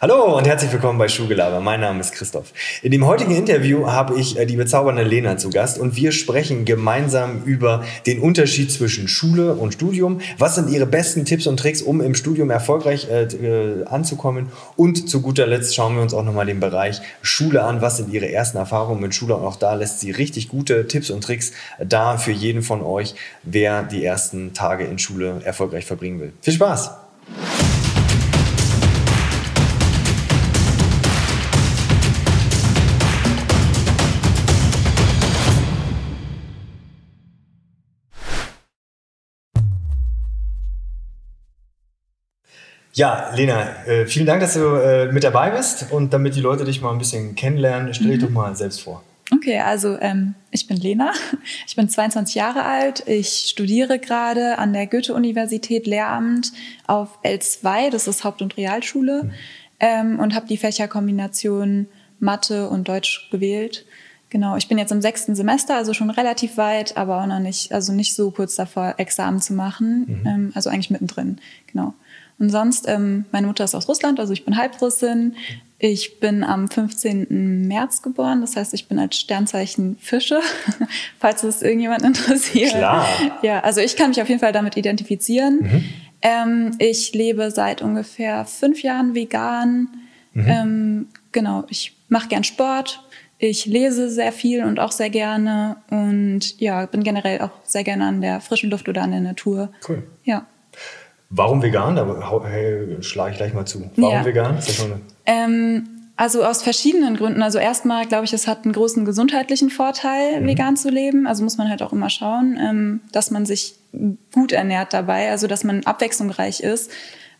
Hallo und herzlich willkommen bei Schulgelaber. Mein Name ist Christoph. In dem heutigen Interview habe ich äh, die bezaubernde Lena zu Gast und wir sprechen gemeinsam über den Unterschied zwischen Schule und Studium. Was sind ihre besten Tipps und Tricks, um im Studium erfolgreich äh, äh, anzukommen? Und zu guter Letzt schauen wir uns auch nochmal den Bereich Schule an. Was sind ihre ersten Erfahrungen mit Schule? Und auch da lässt sie richtig gute Tipps und Tricks da für jeden von euch, wer die ersten Tage in Schule erfolgreich verbringen will. Viel Spaß! Ja, Lena, äh, vielen Dank, dass du äh, mit dabei bist. Und damit die Leute dich mal ein bisschen kennenlernen, stell dich mhm. doch mal selbst vor. Okay, also ähm, ich bin Lena, ich bin 22 Jahre alt, ich studiere gerade an der Goethe-Universität Lehramt auf L2, das ist Haupt- und Realschule, mhm. ähm, und habe die Fächerkombination Mathe und Deutsch gewählt. Genau, ich bin jetzt im sechsten Semester, also schon relativ weit, aber auch noch nicht, also nicht so kurz davor, Examen zu machen, mhm. ähm, also eigentlich mittendrin, genau. Und sonst, ähm, meine Mutter ist aus Russland, also ich bin Halbrussin. Ich bin am 15. März geboren, das heißt, ich bin als Sternzeichen Fische, falls es irgendjemand interessiert. Klar. Ja, also ich kann mich auf jeden Fall damit identifizieren. Mhm. Ähm, ich lebe seit ungefähr fünf Jahren vegan. Mhm. Ähm, genau, ich mache gern Sport. Ich lese sehr viel und auch sehr gerne und ja, bin generell auch sehr gerne an der frischen Luft oder an der Natur. Cool. Ja. Warum vegan? Da hey, schlage ich gleich mal zu. Warum ja. vegan? Ähm, also aus verschiedenen Gründen. Also erstmal glaube ich, es hat einen großen gesundheitlichen Vorteil, mhm. vegan zu leben. Also muss man halt auch immer schauen, ähm, dass man sich gut ernährt dabei, also dass man abwechslungsreich ist,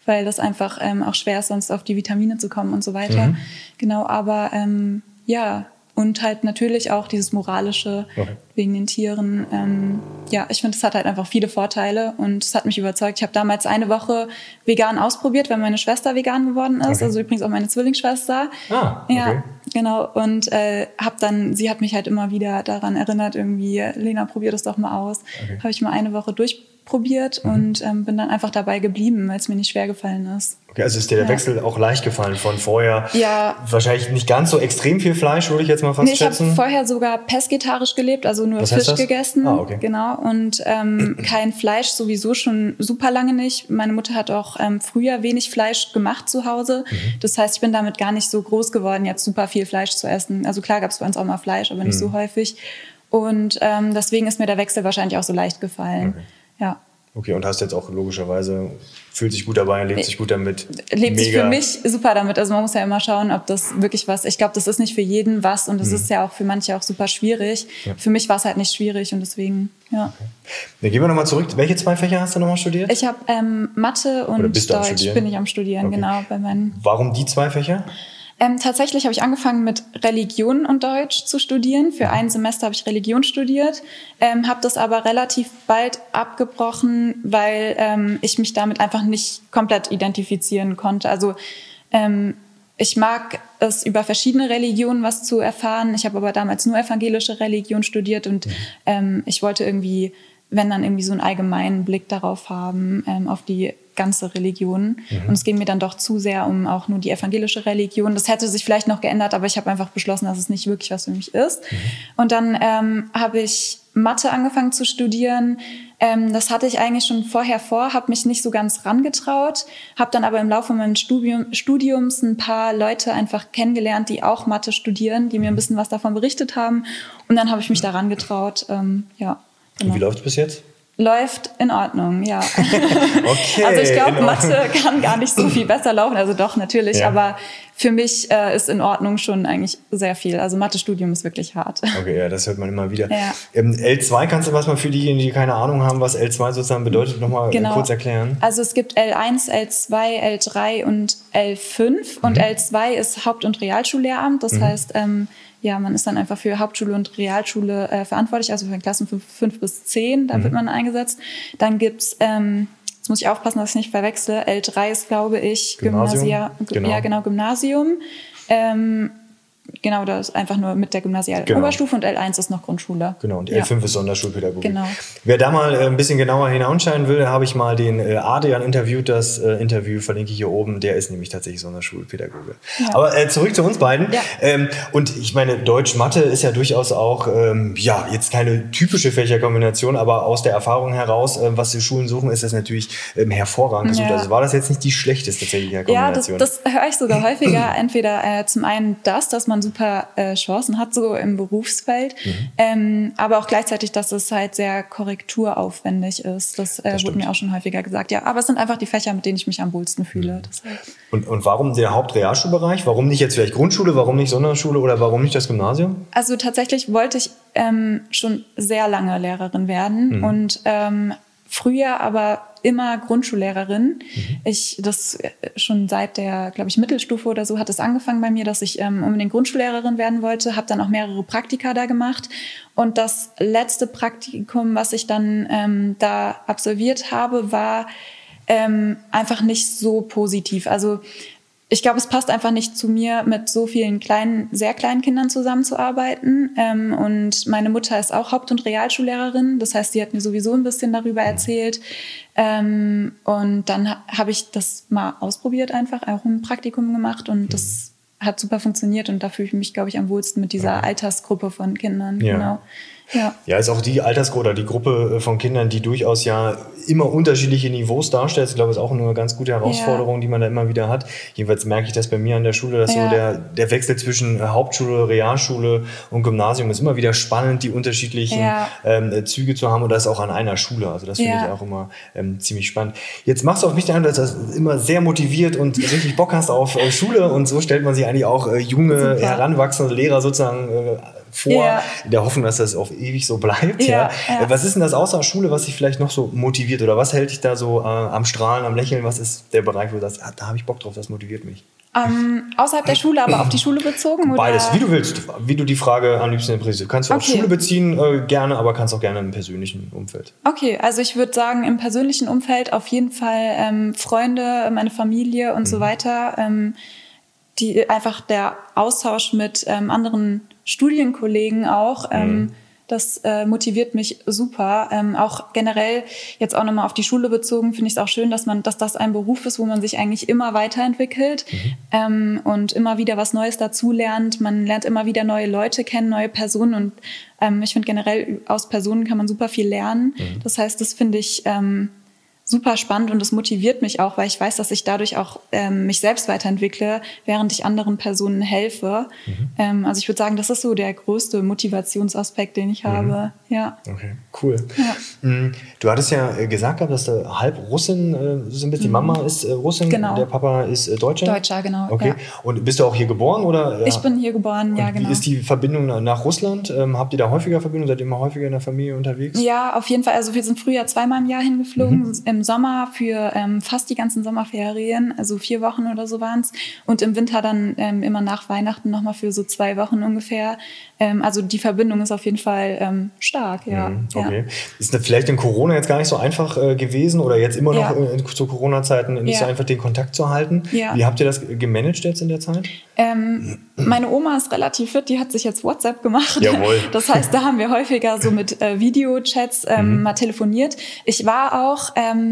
weil das einfach ähm, auch schwer ist, sonst auf die Vitamine zu kommen und so weiter. Mhm. Genau, aber ähm, ja, und halt natürlich auch dieses moralische okay. wegen den Tieren. Ähm, ja, ich finde, es hat halt einfach viele Vorteile und es hat mich überzeugt. Ich habe damals eine Woche vegan ausprobiert, weil meine Schwester vegan geworden ist. Okay. Also übrigens auch meine Zwillingsschwester. Ah, okay. Ja, genau. Und äh, habe dann, sie hat mich halt immer wieder daran erinnert, irgendwie, Lena, probier das doch mal aus. Habe ich mal eine Woche durchprobiert mhm. und ähm, bin dann einfach dabei geblieben, weil es mir nicht schwer gefallen ist. Okay, also ist dir der ja. Wechsel auch leicht gefallen von vorher? Ja. Wahrscheinlich nicht ganz so extrem viel Fleisch, würde ich jetzt mal fast nee, ich schätzen. Ich habe vorher sogar pesketarisch gelebt, also nur Was Fisch gegessen. Ah, okay. Genau. Und ähm, kein Fleisch sowieso schon super lange nicht. Meine Mutter hat auch ähm, früher wenig Fleisch gemacht zu Hause. Mhm. Das heißt, ich bin damit gar nicht so groß geworden, jetzt super viel Fleisch zu essen. Also klar gab es bei uns auch mal Fleisch, aber nicht mhm. so häufig. Und ähm, deswegen ist mir der Wechsel wahrscheinlich auch so leicht gefallen. Okay. Ja. Okay, und hast jetzt auch logischerweise, fühlt sich gut dabei, lebt sich gut damit. Lebt Mega. sich für mich super damit. Also man muss ja immer schauen, ob das wirklich was, ich glaube, das ist nicht für jeden was und das mhm. ist ja auch für manche auch super schwierig. Ja. Für mich war es halt nicht schwierig und deswegen, ja. Okay. Dann gehen wir nochmal zurück. Welche zwei Fächer hast du nochmal studiert? Ich habe ähm, Mathe und Deutsch bin ich am Studieren, okay. genau. Bei meinen Warum die zwei Fächer? Ähm, tatsächlich habe ich angefangen mit Religion und Deutsch zu studieren. Für ein Semester habe ich Religion studiert, ähm, habe das aber relativ bald abgebrochen, weil ähm, ich mich damit einfach nicht komplett identifizieren konnte. Also ähm, ich mag es über verschiedene Religionen was zu erfahren. Ich habe aber damals nur evangelische Religion studiert und mhm. ähm, ich wollte irgendwie, wenn dann irgendwie so einen allgemeinen Blick darauf haben, ähm, auf die ganze Religion. Mhm. Und es ging mir dann doch zu sehr um auch nur die evangelische Religion. Das hätte sich vielleicht noch geändert, aber ich habe einfach beschlossen, dass es nicht wirklich was für mich ist. Mhm. Und dann ähm, habe ich Mathe angefangen zu studieren. Ähm, das hatte ich eigentlich schon vorher vor, habe mich nicht so ganz rangetraut, habe dann aber im Laufe meines Studium, Studiums ein paar Leute einfach kennengelernt, die auch Mathe studieren, die mir ein bisschen was davon berichtet haben. Und dann habe ich mich daran getraut. Ähm, ja, genau. Und wie läuft es bis jetzt? Läuft in Ordnung, ja. okay, also ich glaube, Mathe kann gar nicht so viel besser laufen. Also doch, natürlich, ja. aber für mich äh, ist in Ordnung schon eigentlich sehr viel. Also Mathe-Studium ist wirklich hart. Okay, ja, das hört man immer wieder. Ja. Ähm, L2, kannst du was mal für diejenigen, die keine Ahnung haben, was L2 sozusagen bedeutet, nochmal genau. kurz erklären? Also es gibt L1, L2, L3 und L5. Und mhm. L2 ist Haupt- und Realschullehramt. Das mhm. heißt, ähm, ja, man ist dann einfach für Hauptschule und Realschule äh, verantwortlich, also für den Klassen 5 bis 10, da mhm. wird man eingesetzt. Dann gibt's ähm, jetzt muss ich aufpassen, dass ich nicht verwechsle, L3 ist, glaube ich, Gymnasium. Gymnasia, genau. ja genau, Gymnasium. Ähm, genau, das ist einfach nur mit der gymnasialen genau. Oberstufe und L1 ist noch Grundschule. Genau, und L5 ja. ist Sonderschulpädagogik. Genau. Wer da mal äh, ein bisschen genauer hinausschauen will, habe ich mal den äh, Adrian interviewt. Das äh, Interview verlinke ich hier oben. Der ist nämlich tatsächlich Sonderschulpädagoge. Ja. Aber äh, zurück zu uns beiden. Ja. Ähm, und ich meine, Deutsch-Mathe ist ja durchaus auch, ähm, ja, jetzt keine typische Fächerkombination, aber aus der Erfahrung heraus, äh, was die Schulen suchen, ist das natürlich ähm, hervorragend gesucht. Also war das jetzt nicht die schlechteste Fächerkombination? Ja, das, das höre ich sogar häufiger. Entweder äh, zum einen das, dass man super äh, Chancen hat, so im Berufsfeld, mhm. ähm, aber auch gleichzeitig, dass es halt sehr korrekturaufwendig ist. Das, äh, das wurde mir auch schon häufiger gesagt. Ja, aber es sind einfach die Fächer, mit denen ich mich am wohlsten fühle. Mhm. Und, und warum der Hauptrealschulbereich? Warum nicht jetzt vielleicht Grundschule? Warum nicht Sonderschule oder warum nicht das Gymnasium? Also tatsächlich wollte ich ähm, schon sehr lange Lehrerin werden mhm. und ähm, früher aber immer Grundschullehrerin. Mhm. Ich das äh, schon seit der, glaube ich, Mittelstufe oder so hat es angefangen bei mir, dass ich ähm, unbedingt Grundschullehrerin werden wollte, habe dann auch mehrere Praktika da gemacht und das letzte Praktikum, was ich dann ähm, da absolviert habe, war ähm, einfach nicht so positiv. Also ich glaube, es passt einfach nicht zu mir, mit so vielen kleinen, sehr kleinen Kindern zusammenzuarbeiten. Ähm, und meine Mutter ist auch Haupt- und Realschullehrerin. Das heißt, sie hat mir sowieso ein bisschen darüber mhm. erzählt. Ähm, und dann ha habe ich das mal ausprobiert, einfach auch ein Praktikum gemacht und das mhm. hat super funktioniert. Und da fühle ich mich, glaube ich, am wohlsten mit dieser Altersgruppe von Kindern. Ja. Genau. Ja. ja, ist auch die Altersgruppe oder die Gruppe äh, von Kindern, die durchaus ja immer unterschiedliche Niveaus darstellt. Ich glaube, das ist auch eine ganz gute Herausforderung, ja. die man da immer wieder hat. Jedenfalls merke ich das bei mir an der Schule, dass ja. so der, der Wechsel zwischen äh, Hauptschule, Realschule und Gymnasium ist immer wieder spannend, die unterschiedlichen ja. ähm, äh, Züge zu haben und das auch an einer Schule. Also das finde ich auch immer ähm, ziemlich spannend. Jetzt machst du auf mich den Eindruck, dass du immer sehr motiviert und richtig Bock hast auf äh, Schule und so stellt man sich eigentlich auch äh, junge, Super. heranwachsende Lehrer sozusagen äh, vor, ja. in der Hoffnung, dass das auf ewig so bleibt. Ja, ja. Was ist denn das außer Schule, was dich vielleicht noch so motiviert oder was hält dich da so äh, am Strahlen, am Lächeln? Was ist der Bereich, wo du sagst, ah, da habe ich Bock drauf, das motiviert mich? Ähm, außerhalb der Schule, aber auf die Schule bezogen? Beides, wie du willst, wie du die Frage am liebsten interpretierst. Kannst du okay. auf Schule beziehen, äh, gerne, aber kannst auch gerne im persönlichen Umfeld. Okay, also ich würde sagen, im persönlichen Umfeld auf jeden Fall ähm, Freunde, meine Familie und mhm. so weiter. Ähm, die einfach der Austausch mit ähm, anderen Studienkollegen auch. Ähm, mhm. Das äh, motiviert mich super. Ähm, auch generell jetzt auch nochmal auf die Schule bezogen finde ich es auch schön, dass man, dass das ein Beruf ist, wo man sich eigentlich immer weiterentwickelt mhm. ähm, und immer wieder was Neues dazulernt. Man lernt immer wieder neue Leute kennen, neue Personen und ähm, ich finde generell aus Personen kann man super viel lernen. Mhm. Das heißt, das finde ich ähm, super spannend und es motiviert mich auch, weil ich weiß, dass ich dadurch auch ähm, mich selbst weiterentwickle, während ich anderen Personen helfe. Mhm. Ähm, also ich würde sagen, das ist so der größte Motivationsaspekt, den ich mhm. habe. Ja. Okay, cool. Ja. Mm, du hattest ja äh, gesagt, dass du halb Russin äh, sind. Die mhm. Mama ist äh, Russin, genau. der Papa ist Deutscher. Deutscher, genau. Okay. Ja. Und bist du auch hier geboren oder? Ich bin hier geboren, ja, genau. Wie ist die Verbindung nach Russland? Ähm, habt ihr da häufiger Verbindung? Seid ihr immer häufiger in der Familie unterwegs? Ja, auf jeden Fall. Also wir sind früher zweimal im Jahr hingeflogen. Mhm im Sommer für ähm, fast die ganzen Sommerferien, also vier Wochen oder so waren es. Und im Winter dann ähm, immer nach Weihnachten nochmal für so zwei Wochen ungefähr. Ähm, also die Verbindung ist auf jeden Fall ähm, stark, ja. Mhm, okay. Ja. Ist vielleicht in Corona jetzt gar nicht so einfach äh, gewesen oder jetzt immer noch ja. äh, zu Corona-Zeiten nicht ja. so einfach den Kontakt zu halten? Wie habt ihr das gemanagt jetzt in der Zeit? Ähm, meine Oma ist relativ fit, die hat sich jetzt WhatsApp gemacht. Jawohl. Das heißt, da haben wir häufiger so mit äh, Videochats ähm, mhm. mal telefoniert. Ich war auch ähm,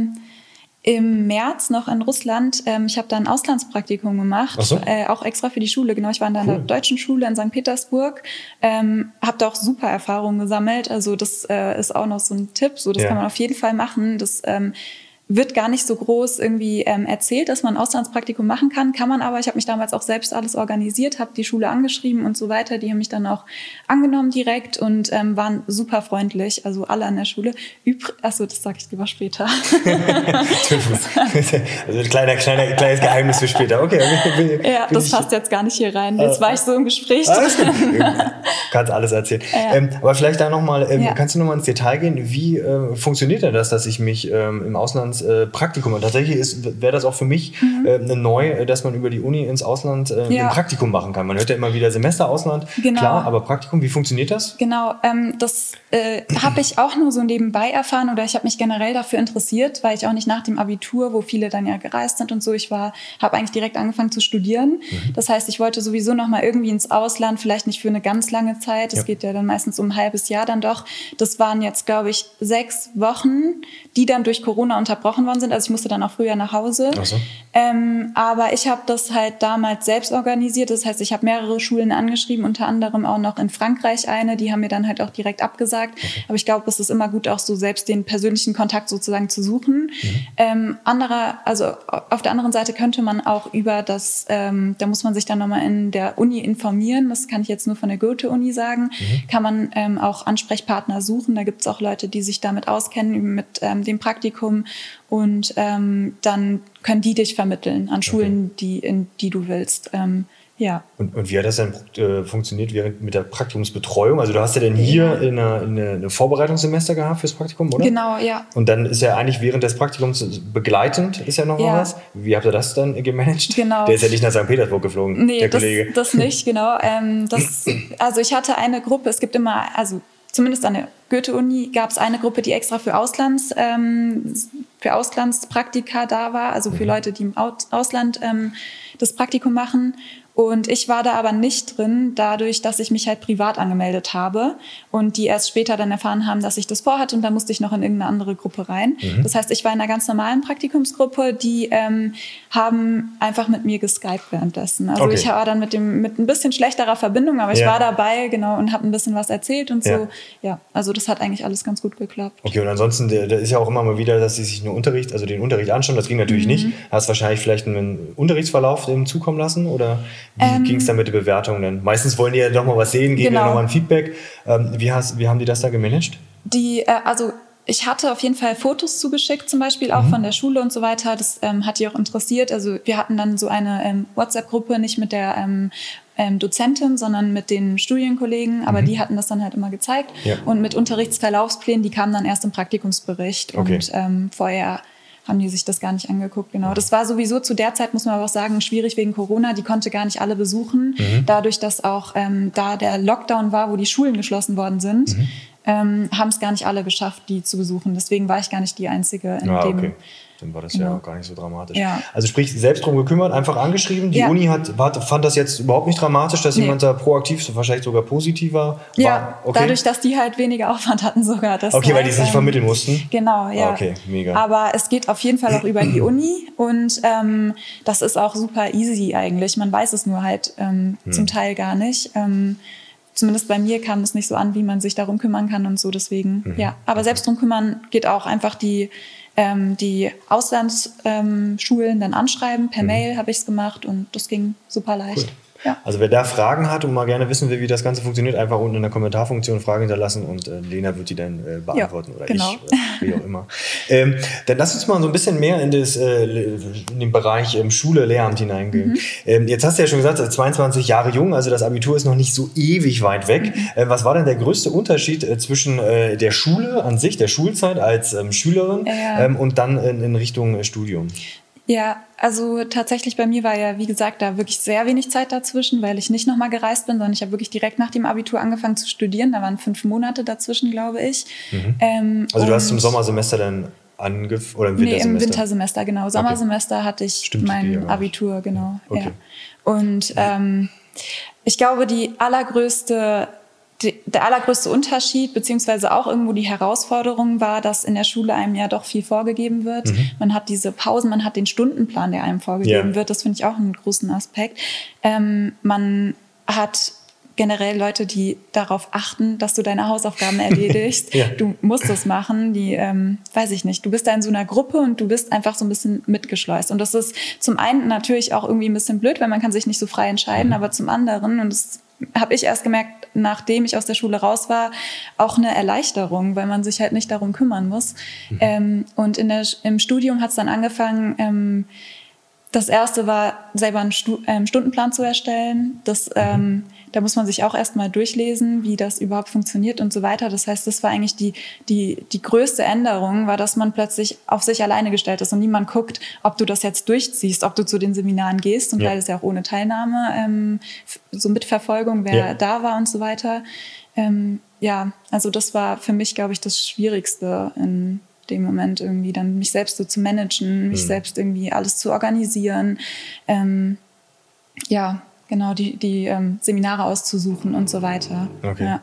im März noch in Russland. Ähm, ich habe da ein Auslandspraktikum gemacht, so. äh, auch extra für die Schule. Genau, ich war in cool. einer deutschen Schule in St. Petersburg, ähm, habe da auch super Erfahrungen gesammelt. Also das äh, ist auch noch so ein Tipp. So, das ja. kann man auf jeden Fall machen. Das ähm, wird gar nicht so groß irgendwie ähm, erzählt, dass man ein Auslandspraktikum machen kann. Kann man aber. Ich habe mich damals auch selbst alles organisiert, habe die Schule angeschrieben und so weiter. Die haben mich dann auch angenommen direkt und ähm, waren super freundlich. Also alle an der Schule. Übr Achso, das sage ich lieber später. also ein kleiner, kleiner, kleines Geheimnis für später. Okay. Ja, das passt jetzt gar nicht hier rein. Jetzt äh, war ich so im Gespräch. Alles gut. kannst alles erzählen. Ja. Ähm, aber vielleicht da nochmal, ähm, ja. kannst du nochmal ins Detail gehen? Wie äh, funktioniert denn das, dass ich mich ähm, im Ausland Auslandspraktikum. und tatsächlich wäre das auch für mich mhm. äh, neu, dass man über die Uni ins Ausland äh, ja. ein Praktikum machen kann. Man hört ja immer wieder Semester Ausland, genau. klar, aber Praktikum, wie funktioniert das? Genau, ähm, das äh, habe ich auch nur so nebenbei erfahren oder ich habe mich generell dafür interessiert, weil ich auch nicht nach dem Abitur, wo viele dann ja gereist sind und so, ich war, habe eigentlich direkt angefangen zu studieren. Mhm. Das heißt, ich wollte sowieso noch mal irgendwie ins Ausland, vielleicht nicht für eine ganz lange Zeit. Das ja. geht ja dann meistens um ein halbes Jahr dann doch. Das waren jetzt, glaube ich, sechs Wochen, die dann durch Corona unterbrochen worden sind. Also ich musste dann auch früher nach Hause. So. Ähm, aber ich habe das halt damals selbst organisiert. Das heißt, ich habe mehrere Schulen angeschrieben, unter anderem auch noch in Frankreich eine. Die haben mir dann halt auch direkt abgesagt. Okay. Aber ich glaube, es ist immer gut, auch so selbst den persönlichen Kontakt sozusagen zu suchen. Mhm. Ähm, anderer, also auf der anderen Seite könnte man auch über das, ähm, da muss man sich dann nochmal in der Uni informieren. Das kann ich jetzt nur von der Goethe-Uni sagen. Mhm. Kann man ähm, auch Ansprechpartner suchen. Da gibt es auch Leute, die sich damit auskennen, mit ähm, dem Praktikum. Und ähm, dann können die dich vermitteln an Schulen, okay. die, in die du willst. Ähm, ja. Und, und, wie hat das dann äh, funktioniert während mit der Praktikumsbetreuung? Also du hast ja dann hier in eine, in eine Vorbereitungssemester gehabt fürs Praktikum, oder? Genau, ja. Und dann ist ja eigentlich während des Praktikums begleitend ist ja noch ja. was. Wie habt ihr das dann gemanagt? Genau. Der ist ja nicht nach St. Petersburg geflogen, nee, der das, Kollege. das nicht, genau. Ähm, das, also ich hatte eine Gruppe, es gibt immer, also zumindest an der Goethe-Uni gab es eine Gruppe, die extra für, Auslands, ähm, für Auslandspraktika da war, also für mhm. Leute, die im Ausland ähm, das Praktikum machen. Und ich war da aber nicht drin, dadurch, dass ich mich halt privat angemeldet habe und die erst später dann erfahren haben, dass ich das vorhatte und dann musste ich noch in irgendeine andere Gruppe rein. Mhm. Das heißt, ich war in einer ganz normalen Praktikumsgruppe, die ähm, haben einfach mit mir geskypt währenddessen. Also okay. ich war dann mit dem mit ein bisschen schlechterer Verbindung, aber ich ja. war dabei genau und habe ein bisschen was erzählt und so. Ja. ja, also das hat eigentlich alles ganz gut geklappt. Okay, und ansonsten, da ist ja auch immer mal wieder, dass sie sich nur Unterricht, also den Unterricht anschauen. Das ging natürlich mhm. nicht. Hast wahrscheinlich vielleicht einen Unterrichtsverlauf dem zukommen lassen oder? Wie ähm, ging es dann mit der Bewertung denn? Meistens wollen die ja doch mal was sehen, geben genau. ja nochmal ein Feedback. Ähm, wie, hast, wie haben die das da gemanagt? Die, äh, also ich hatte auf jeden Fall Fotos zugeschickt, zum Beispiel auch mhm. von der Schule und so weiter. Das ähm, hat die auch interessiert. Also wir hatten dann so eine ähm, WhatsApp-Gruppe, nicht mit der ähm, ähm, Dozentin, sondern mit den Studienkollegen. Aber mhm. die hatten das dann halt immer gezeigt. Ja. Und mit Unterrichtsverlaufsplänen, die kamen dann erst im Praktikumsbericht. Okay. Und ähm, vorher haben die sich das gar nicht angeguckt. Genau. Das war sowieso zu der Zeit, muss man aber auch sagen, schwierig wegen Corona. Die konnte gar nicht alle besuchen. Mhm. Dadurch, dass auch ähm, da der Lockdown war, wo die Schulen geschlossen worden sind, mhm. ähm, haben es gar nicht alle geschafft, die zu besuchen. Deswegen war ich gar nicht die Einzige in ah, dem okay. Dann war das ja, ja auch gar nicht so dramatisch. Ja. Also sprich, selbst drum gekümmert, einfach angeschrieben. Die ja. Uni hat, war, fand das jetzt überhaupt nicht dramatisch, dass nee. jemand da proaktiv, wahrscheinlich sogar positiver war. Ja, okay. dadurch, dass die halt weniger Aufwand hatten sogar. Das okay, weil die sich ähm, vermitteln mussten. Genau, ja. Ah, okay, mega. Aber es geht auf jeden Fall auch über die Uni und ähm, das ist auch super easy eigentlich. Man weiß es nur halt ähm, hm. zum Teil gar nicht. Ähm, zumindest bei mir kam es nicht so an, wie man sich darum kümmern kann und so. Deswegen, mhm. ja. Aber selbst drum kümmern geht auch einfach die ähm, die Auslandsschulen ähm, dann anschreiben. Per mhm. Mail habe ich es gemacht und das ging super leicht. Cool. Ja. Also wer da Fragen hat und mal gerne wissen will, wie das Ganze funktioniert, einfach unten in der Kommentarfunktion Fragen hinterlassen und äh, Lena wird die dann äh, beantworten ja, oder genau. ich, äh, wie auch immer. ähm, dann lass uns mal so ein bisschen mehr in, das, äh, in den Bereich ähm, Schule, Lehramt hineingehen. Mhm. Ähm, jetzt hast du ja schon gesagt, 22 Jahre jung, also das Abitur ist noch nicht so ewig weit weg. Mhm. Ähm, was war denn der größte Unterschied äh, zwischen äh, der Schule an sich, der Schulzeit als ähm, Schülerin ja. Ähm, und dann in, in Richtung Studium? Ja, also tatsächlich bei mir war ja, wie gesagt, da wirklich sehr wenig Zeit dazwischen, weil ich nicht nochmal gereist bin, sondern ich habe wirklich direkt nach dem Abitur angefangen zu studieren. Da waren fünf Monate dazwischen, glaube ich. Mhm. Ähm, also du hast im Sommersemester dann angefangen oder im Wintersemester? Nee, im Wintersemester, genau. Sommersemester okay. hatte ich Stimmt, mein Abitur, genau. Okay. Ja. Und ähm, ich glaube, die allergrößte der allergrößte Unterschied, beziehungsweise auch irgendwo die Herausforderung war, dass in der Schule einem ja doch viel vorgegeben wird. Mhm. Man hat diese Pausen, man hat den Stundenplan, der einem vorgegeben ja. wird. Das finde ich auch einen großen Aspekt. Ähm, man hat generell Leute, die darauf achten, dass du deine Hausaufgaben erledigst. ja. Du musst es machen. Die, ähm, weiß ich nicht. Du bist da in so einer Gruppe und du bist einfach so ein bisschen mitgeschleust. Und das ist zum einen natürlich auch irgendwie ein bisschen blöd, weil man kann sich nicht so frei entscheiden, mhm. aber zum anderen und das habe ich erst gemerkt, nachdem ich aus der Schule raus war, auch eine Erleichterung, weil man sich halt nicht darum kümmern muss. Mhm. Ähm, und in der, im Studium hat es dann angefangen, ähm, Das erste war, selber einen Stu ähm, Stundenplan zu erstellen. Das, ähm, da muss man sich auch erstmal durchlesen, wie das überhaupt funktioniert und so weiter. Das heißt, das war eigentlich die, die, die größte Änderung, war, dass man plötzlich auf sich alleine gestellt ist und niemand guckt, ob du das jetzt durchziehst, ob du zu den Seminaren gehst und ja. weil es ja auch ohne Teilnahme, ähm, so Mitverfolgung, wer ja. da war und so weiter. Ähm, ja, also das war für mich, glaube ich, das Schwierigste in dem Moment irgendwie dann mich selbst so zu managen, mich mhm. selbst irgendwie alles zu organisieren. Ähm, ja, genau, die, die ähm, Seminare auszusuchen und so weiter. Okay. Ja.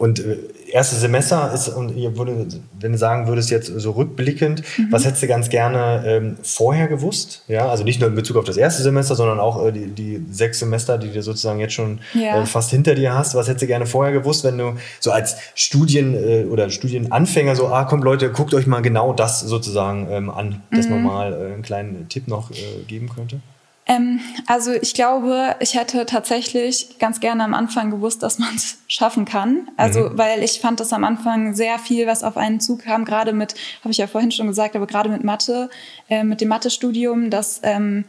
Und äh, erstes Semester ist, und ihr würde, wenn du sagen würdest, jetzt so rückblickend, mhm. was hättest du ganz gerne ähm, vorher gewusst? Ja, also nicht nur in Bezug auf das erste Semester, sondern auch äh, die, die sechs Semester, die du sozusagen jetzt schon ja. äh, fast hinter dir hast. Was hättest du gerne vorher gewusst, wenn du so als Studien- äh, oder Studienanfänger so, ah, kommt Leute, guckt euch mal genau das sozusagen ähm, an, dass mhm. man mal äh, einen kleinen Tipp noch äh, geben könnte? Ähm, also ich glaube, ich hätte tatsächlich ganz gerne am Anfang gewusst, dass man es schaffen kann. Also mhm. weil ich fand das am Anfang sehr viel, was auf einen zukam, gerade mit, habe ich ja vorhin schon gesagt, aber gerade mit Mathe, äh, mit dem Mathestudium, dass ähm,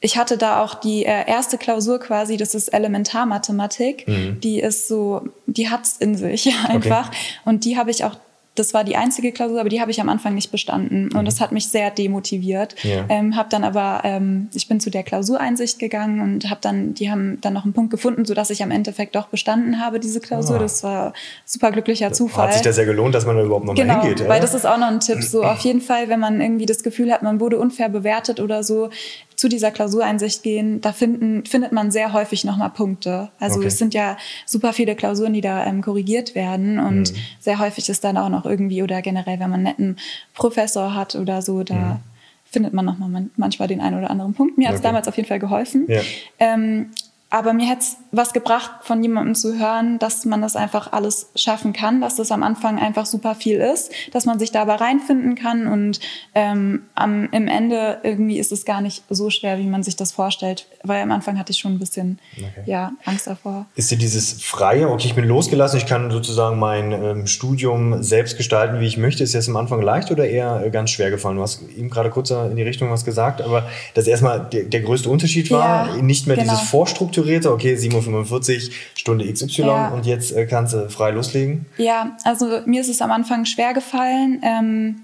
ich hatte da auch die äh, erste Klausur quasi, das ist Elementarmathematik. Mhm. Die ist so, die hat's in sich einfach. Okay. Und die habe ich auch das war die einzige Klausur, aber die habe ich am Anfang nicht bestanden. Und mhm. das hat mich sehr demotiviert. Ja. Ähm, habe dann aber, ähm, ich bin zu der Klausureinsicht gegangen und habe dann, die haben dann noch einen Punkt gefunden, sodass ich am Endeffekt doch bestanden habe, diese Klausur. Ah. Das war super glücklicher Zufall. Hat sich das ja gelohnt, dass man da überhaupt noch genau, mal hingeht. Weil das ist auch noch ein Tipp. So auf jeden Fall, wenn man irgendwie das Gefühl hat, man wurde unfair bewertet oder so, zu dieser Klausureinsicht gehen, da finden, findet man sehr häufig nochmal Punkte. Also okay. es sind ja super viele Klausuren, die da ähm, korrigiert werden und mhm. sehr häufig ist dann auch noch irgendwie oder generell, wenn man einen netten Professor hat oder so, da mhm. findet man nochmal manchmal den einen oder anderen Punkt. Mir hat es okay. damals auf jeden Fall geholfen. Ja. Ähm, aber mir hätte es was gebracht, von jemandem zu hören, dass man das einfach alles schaffen kann, dass das am Anfang einfach super viel ist, dass man sich dabei reinfinden kann und ähm, am, im Ende irgendwie ist es gar nicht so schwer, wie man sich das vorstellt, weil am Anfang hatte ich schon ein bisschen okay. ja, Angst davor. Ist dir dieses Freie, okay, ich bin losgelassen, ich kann sozusagen mein ähm, Studium selbst gestalten, wie ich möchte, ist das am Anfang leicht oder eher äh, ganz schwer gefallen? Du hast eben gerade kurz in die Richtung was gesagt, aber dass erstmal der, der größte Unterschied war, ja, nicht mehr genau. dieses Vorstrukturieren strukturierte, okay, 7.45 Uhr, Stunde XY ja. und jetzt äh, kannst du frei loslegen? Ja, also mir ist es am Anfang schwer gefallen. Ähm,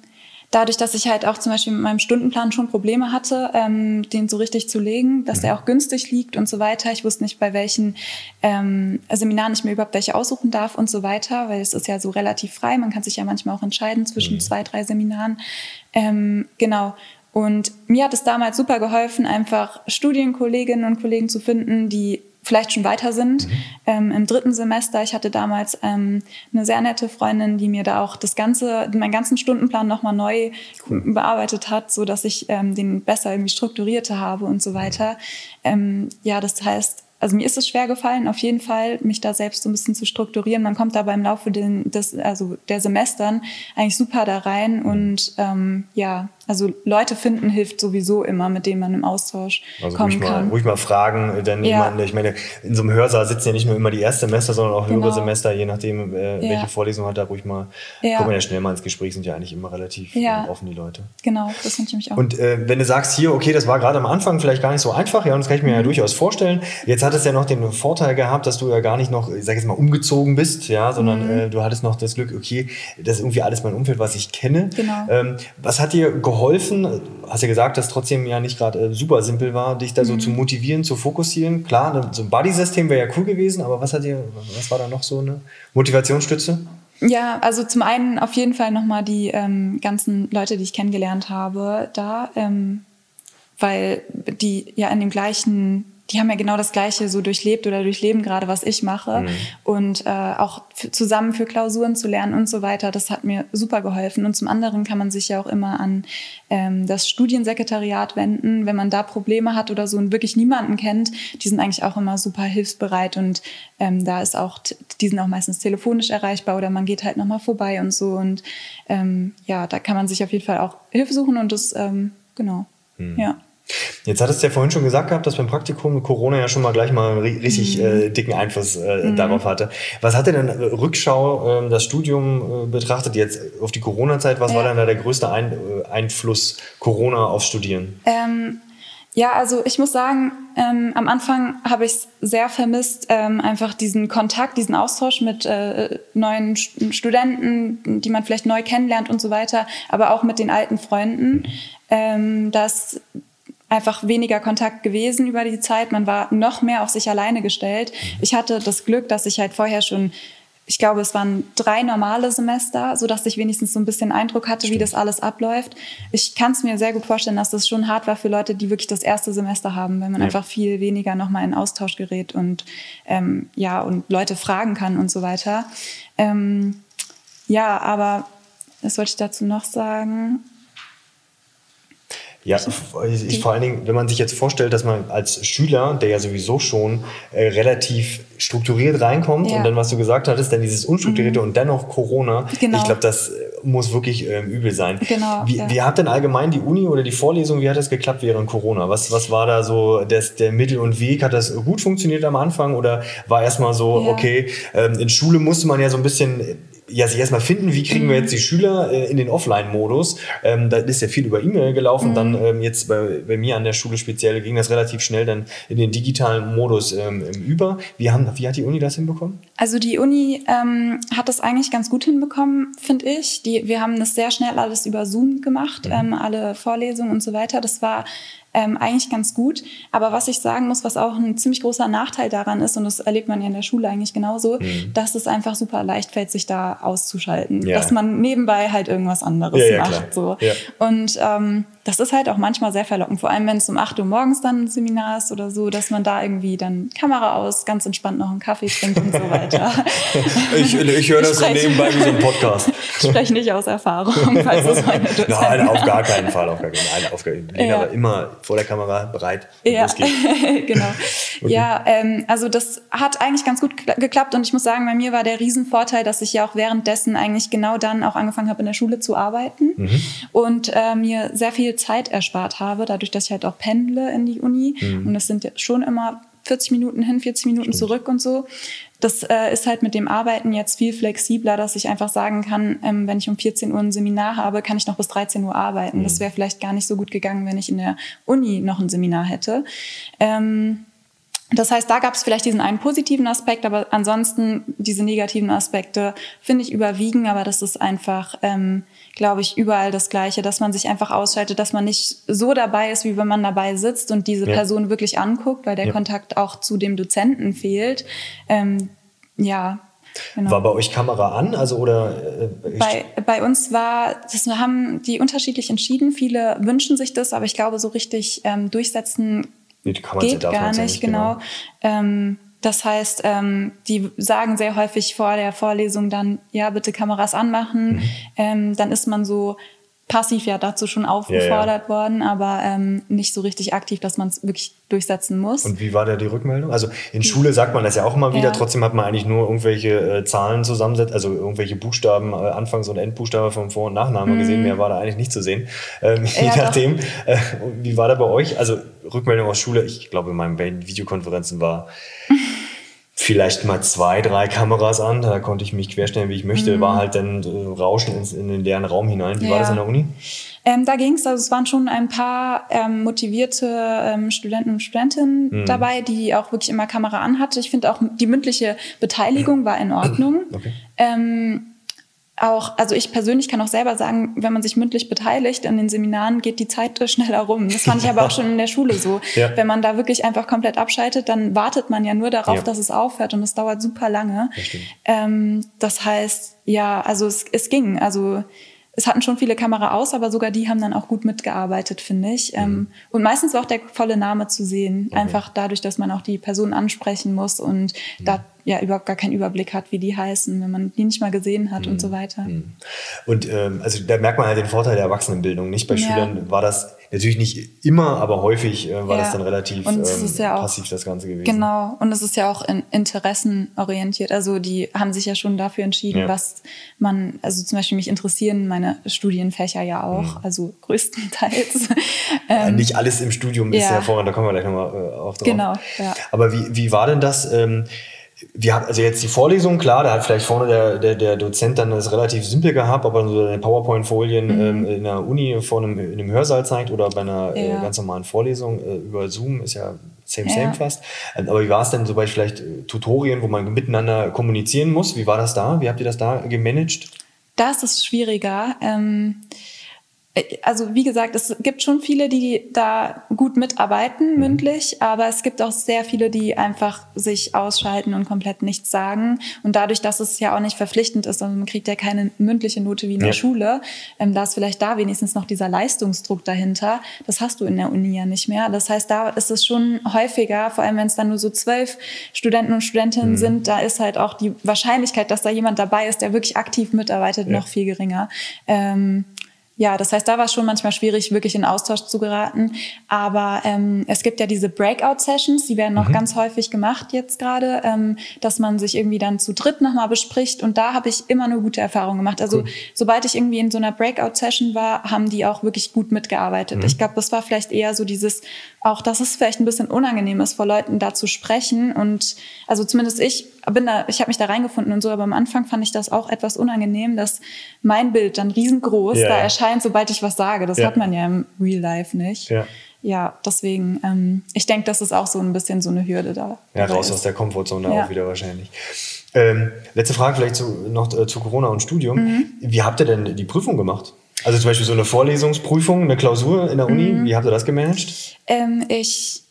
dadurch, dass ich halt auch zum Beispiel mit meinem Stundenplan schon Probleme hatte, ähm, den so richtig zu legen, dass mhm. der auch günstig liegt und so weiter. Ich wusste nicht, bei welchen ähm, Seminaren ich mir überhaupt welche aussuchen darf und so weiter, weil es ist ja so relativ frei. Man kann sich ja manchmal auch entscheiden zwischen mhm. zwei, drei Seminaren. Ähm, genau. Und mir hat es damals super geholfen, einfach Studienkolleginnen und Kollegen zu finden, die vielleicht schon weiter sind. Mhm. Ähm, Im dritten Semester, ich hatte damals ähm, eine sehr nette Freundin, die mir da auch das ganze, meinen ganzen Stundenplan nochmal neu cool. bearbeitet hat, so dass ich ähm, den besser irgendwie strukturierte habe und so weiter. Ähm, ja, das heißt, also mir ist es schwer gefallen, auf jeden Fall, mich da selbst so ein bisschen zu strukturieren. Man kommt aber im Laufe des, also der Semestern eigentlich super da rein und ähm, ja, also Leute finden hilft sowieso immer, mit denen man im Austausch also kommen ruhig kann. Mal, ruhig mal fragen, äh, denn ja. jemand, ich meine, in so einem Hörsaal sitzen ja nicht nur immer die Erstsemester, sondern auch genau. höhere Semester, je nachdem, äh, welche Vorlesung hat, da ruhig mal, ja. kommt man ja schnell mal ins Gespräch, sind ja eigentlich immer relativ ja. offen, die Leute. Genau, das finde ich mich auch. Und äh, wenn du sagst hier, okay, das war gerade am Anfang vielleicht gar nicht so einfach, ja, und das kann ich mir mhm. ja durchaus vorstellen. Jetzt hat es ja noch den Vorteil gehabt, dass du ja gar nicht noch, ich sag jetzt mal, umgezogen bist, ja, sondern mhm. äh, du hattest noch das Glück, okay, das ist irgendwie alles mein Umfeld, was ich kenne. Genau. Ähm, was hat dir geholfen? Hast ja gesagt, dass trotzdem ja nicht gerade äh, super simpel war, dich da so mhm. zu motivieren, zu fokussieren. Klar, ne, so ein Buddy-System wäre ja cool gewesen, aber was hat dir, was war da noch so eine Motivationsstütze? Ja, also zum einen auf jeden Fall nochmal die ähm, ganzen Leute, die ich kennengelernt habe, da, ähm, weil die ja in dem gleichen die haben ja genau das Gleiche so durchlebt oder durchleben gerade, was ich mache. Mhm. Und äh, auch zusammen für Klausuren zu lernen und so weiter, das hat mir super geholfen. Und zum anderen kann man sich ja auch immer an ähm, das Studiensekretariat wenden, wenn man da Probleme hat oder so und wirklich niemanden kennt. Die sind eigentlich auch immer super hilfsbereit und ähm, da ist auch, die sind auch meistens telefonisch erreichbar oder man geht halt nochmal vorbei und so. Und ähm, ja, da kann man sich auf jeden Fall auch Hilfe suchen und das, ähm, genau, mhm. ja. Jetzt hattest du ja vorhin schon gesagt gehabt, dass beim Praktikum Corona ja schon mal gleich mal einen richtig mhm. äh, dicken Einfluss äh, mhm. darauf hatte. Was hat denn äh, Rückschau äh, das Studium äh, betrachtet jetzt auf die Corona-Zeit? Was ja. war denn da der größte Ein äh, Einfluss Corona aufs Studieren? Ähm, Ja, also ich muss sagen, ähm, am Anfang habe ich es sehr vermisst, ähm, einfach diesen Kontakt, diesen Austausch mit äh, neuen Studenten, die man vielleicht neu kennenlernt und so weiter, aber auch mit den alten Freunden. Mhm. Ähm, das einfach weniger Kontakt gewesen über die Zeit. Man war noch mehr auf sich alleine gestellt. Mhm. Ich hatte das Glück, dass ich halt vorher schon ich glaube, es waren drei normale Semester, so dass ich wenigstens so ein bisschen Eindruck hatte, Stimmt. wie das alles abläuft. Ich kann es mir sehr gut vorstellen, dass das schon hart war für Leute, die wirklich das erste Semester haben, wenn man ja. einfach viel weniger nochmal in Austausch gerät und ähm, ja und Leute fragen kann und so weiter. Ähm, ja, aber was wollte ich dazu noch sagen? Ja, ich, vor allen Dingen, wenn man sich jetzt vorstellt, dass man als Schüler, der ja sowieso schon äh, relativ strukturiert reinkommt ja. und dann, was du gesagt hattest, dann dieses Unstrukturierte mhm. und dennoch Corona, genau. ich glaube, das äh, muss wirklich ähm, übel sein. Genau, wie, ja. wie hat denn allgemein die Uni oder die Vorlesung, wie hat das geklappt während Corona? Was, was war da so das, der Mittel und Weg? Hat das gut funktioniert am Anfang oder war erstmal so, ja. okay, ähm, in Schule musste man ja so ein bisschen ja, sich erstmal finden, wie kriegen wir jetzt die. Schüler äh, in den Offline-Modus. Ähm, da ist ja viel über E-Mail gelaufen. Mhm. Dann ähm, jetzt bei, bei mir an der Schule speziell ging das relativ schnell dann in den digitalen Modus ähm, über. Wie, haben, wie hat die Uni das hinbekommen? Also die Uni ähm, hat das eigentlich ganz gut hinbekommen, finde ich. Die, wir haben das sehr schnell alles über Zoom gemacht, mhm. ähm, alle Vorlesungen und so weiter. Das war ähm, eigentlich ganz gut. Aber was ich sagen muss, was auch ein ziemlich großer Nachteil daran ist, und das erlebt man ja in der Schule eigentlich genauso, mhm. dass es einfach super leicht fällt, sich da auszuschalten. Ja. Dass man nebenbei halt irgendwas anderes ja, ja, macht. So. Und ähm, das ist halt auch manchmal sehr verlockend, vor allem wenn es um 8 Uhr morgens dann ein Seminar ist oder so, dass man da irgendwie dann Kamera aus, ganz entspannt noch einen Kaffee trinkt und so weiter. ich, ich höre das so nebenbei wie so ein Podcast. Ich spreche nicht aus Erfahrung, falls es meine Nein, auf gar keinen Fall. Auf gar keinen Fall. Auf gar keinen Fall. Ja. aber immer vor der Kamera bereit. Ja, genau. Okay. Ja, ähm, also das hat eigentlich ganz gut geklappt und ich muss sagen, bei mir war der Riesenvorteil, dass ich ja auch währenddessen eigentlich genau dann auch angefangen habe, in der Schule zu arbeiten mhm. und äh, mir sehr viel Zeit erspart habe, dadurch, dass ich halt auch pendle in die Uni. Mhm. Und das sind schon immer 40 Minuten hin, 40 Minuten Stimmt. zurück und so. Das äh, ist halt mit dem Arbeiten jetzt viel flexibler, dass ich einfach sagen kann, ähm, wenn ich um 14 Uhr ein Seminar habe, kann ich noch bis 13 Uhr arbeiten. Mhm. Das wäre vielleicht gar nicht so gut gegangen, wenn ich in der Uni noch ein Seminar hätte. Ähm, das heißt, da gab es vielleicht diesen einen positiven Aspekt, aber ansonsten diese negativen Aspekte finde ich überwiegen, aber das ist einfach, ähm, glaube ich, überall das Gleiche, dass man sich einfach ausschaltet, dass man nicht so dabei ist, wie wenn man dabei sitzt und diese ja. Person wirklich anguckt, weil der ja. Kontakt auch zu dem Dozenten fehlt. Ähm, ja, Genau. War bei euch Kamera an? Also oder äh, bei, bei uns war, das haben die unterschiedlich entschieden. Viele wünschen sich das, aber ich glaube, so richtig ähm, durchsetzen geht gar nicht, genau. genau. Ähm, das heißt, ähm, die sagen sehr häufig vor der Vorlesung dann, ja, bitte Kameras anmachen. Mhm. Ähm, dann ist man so passiv ja dazu schon aufgefordert ja, ja. worden, aber ähm, nicht so richtig aktiv, dass man es wirklich durchsetzen muss. Und wie war da die Rückmeldung? Also in Schule sagt man das ja auch immer wieder, ja. trotzdem hat man eigentlich nur irgendwelche äh, Zahlen zusammensetzt, also irgendwelche Buchstaben, äh, Anfangs- und Endbuchstabe vom Vor- und Nachname mhm. gesehen, mehr war da eigentlich nicht zu sehen. Ähm, je nachdem, äh, wie war da bei euch? Also Rückmeldung aus Schule, ich glaube in meinen Videokonferenzen war vielleicht mal zwei, drei Kameras an. Da konnte ich mich querstellen, wie ich möchte. Mhm. War halt dann äh, Rauschen ins, in den leeren Raum hinein. Wie ja. war das an der Uni? Ähm, da ging es, also es waren schon ein paar ähm, motivierte ähm, Studenten und Studentinnen mhm. dabei, die auch wirklich immer Kamera anhatte. Ich finde auch die mündliche Beteiligung war in Ordnung. Okay. Ähm, auch, also ich persönlich kann auch selber sagen, wenn man sich mündlich beteiligt an den Seminaren, geht die Zeit schneller rum. Das fand ich aber auch schon in der Schule so. Ja. Wenn man da wirklich einfach komplett abschaltet, dann wartet man ja nur darauf, ja. dass es aufhört und es dauert super lange. Das, ähm, das heißt, ja, also es, es ging. Also es hatten schon viele Kamera aus, aber sogar die haben dann auch gut mitgearbeitet, finde ich. Ähm, mhm. und meistens war auch der volle Name zu sehen. Okay. Einfach dadurch, dass man auch die Person ansprechen muss und mhm. da ja überhaupt gar keinen Überblick hat, wie die heißen, wenn man die nicht mal gesehen hat mhm. und so weiter. Mhm. Und ähm, also da merkt man halt den Vorteil der Erwachsenenbildung. Nicht bei ja. Schülern war das natürlich nicht immer, aber häufig äh, war ja. das dann relativ ähm, ja auch, passiv das Ganze gewesen. Genau. Und es ist ja auch in interessenorientiert. Also die haben sich ja schon dafür entschieden, was man, also zum Beispiel mich interessieren meine Studienfächer ja auch, mhm. also größtenteils. ähm, nicht alles im Studium ist hervorragend, da kommen wir gleich nochmal äh, auf drauf. Genau. Ja. Aber wie, wie war denn das? Wir haben, also jetzt die Vorlesung, klar, da hat vielleicht vorne der, der, der Dozent dann das relativ simpel gehabt, ob er so eine PowerPoint-Folien mhm. ähm, in der Uni vor einem, in einem Hörsaal zeigt oder bei einer äh, ja. äh, ganz normalen Vorlesung äh, über Zoom, ist ja same, ja. same fast. Ähm, aber wie war es denn so bei vielleicht äh, Tutorien, wo man miteinander kommunizieren muss? Wie war das da? Wie habt ihr das da gemanagt? Da ist es schwieriger. Ähm also wie gesagt, es gibt schon viele, die da gut mitarbeiten, mhm. mündlich, aber es gibt auch sehr viele, die einfach sich ausschalten und komplett nichts sagen. Und dadurch, dass es ja auch nicht verpflichtend ist, also man kriegt ja keine mündliche Note wie in der Schule, ähm, da ist vielleicht da wenigstens noch dieser Leistungsdruck dahinter. Das hast du in der Uni ja nicht mehr. Das heißt, da ist es schon häufiger, vor allem wenn es dann nur so zwölf Studenten und Studentinnen mhm. sind, da ist halt auch die Wahrscheinlichkeit, dass da jemand dabei ist, der wirklich aktiv mitarbeitet, ja. noch viel geringer. Ähm, ja, das heißt, da war es schon manchmal schwierig, wirklich in Austausch zu geraten. Aber ähm, es gibt ja diese Breakout-Sessions, die werden noch mhm. ganz häufig gemacht jetzt gerade, ähm, dass man sich irgendwie dann zu dritt nochmal bespricht. Und da habe ich immer nur gute Erfahrungen gemacht. Also cool. sobald ich irgendwie in so einer Breakout-Session war, haben die auch wirklich gut mitgearbeitet. Mhm. Ich glaube, das war vielleicht eher so dieses, auch dass es vielleicht ein bisschen unangenehm ist, vor Leuten da zu sprechen. Und also zumindest ich bin da, ich habe mich da reingefunden und so, aber am Anfang fand ich das auch etwas unangenehm, dass mein Bild dann riesengroß ja, da ja. erscheint, sobald ich was sage. Das ja. hat man ja im Real Life nicht. Ja, ja deswegen, ähm, ich denke, das ist auch so ein bisschen so eine Hürde da. Ja, raus ist. aus der Komfortzone auch wieder wahrscheinlich. Ähm, letzte Frage vielleicht zu, noch äh, zu Corona und Studium. Mhm. Wie habt ihr denn die Prüfung gemacht? Also zum Beispiel so eine Vorlesungsprüfung, eine Klausur in der Uni. Mhm. Wie habt ihr das gemanagt? Ähm, ich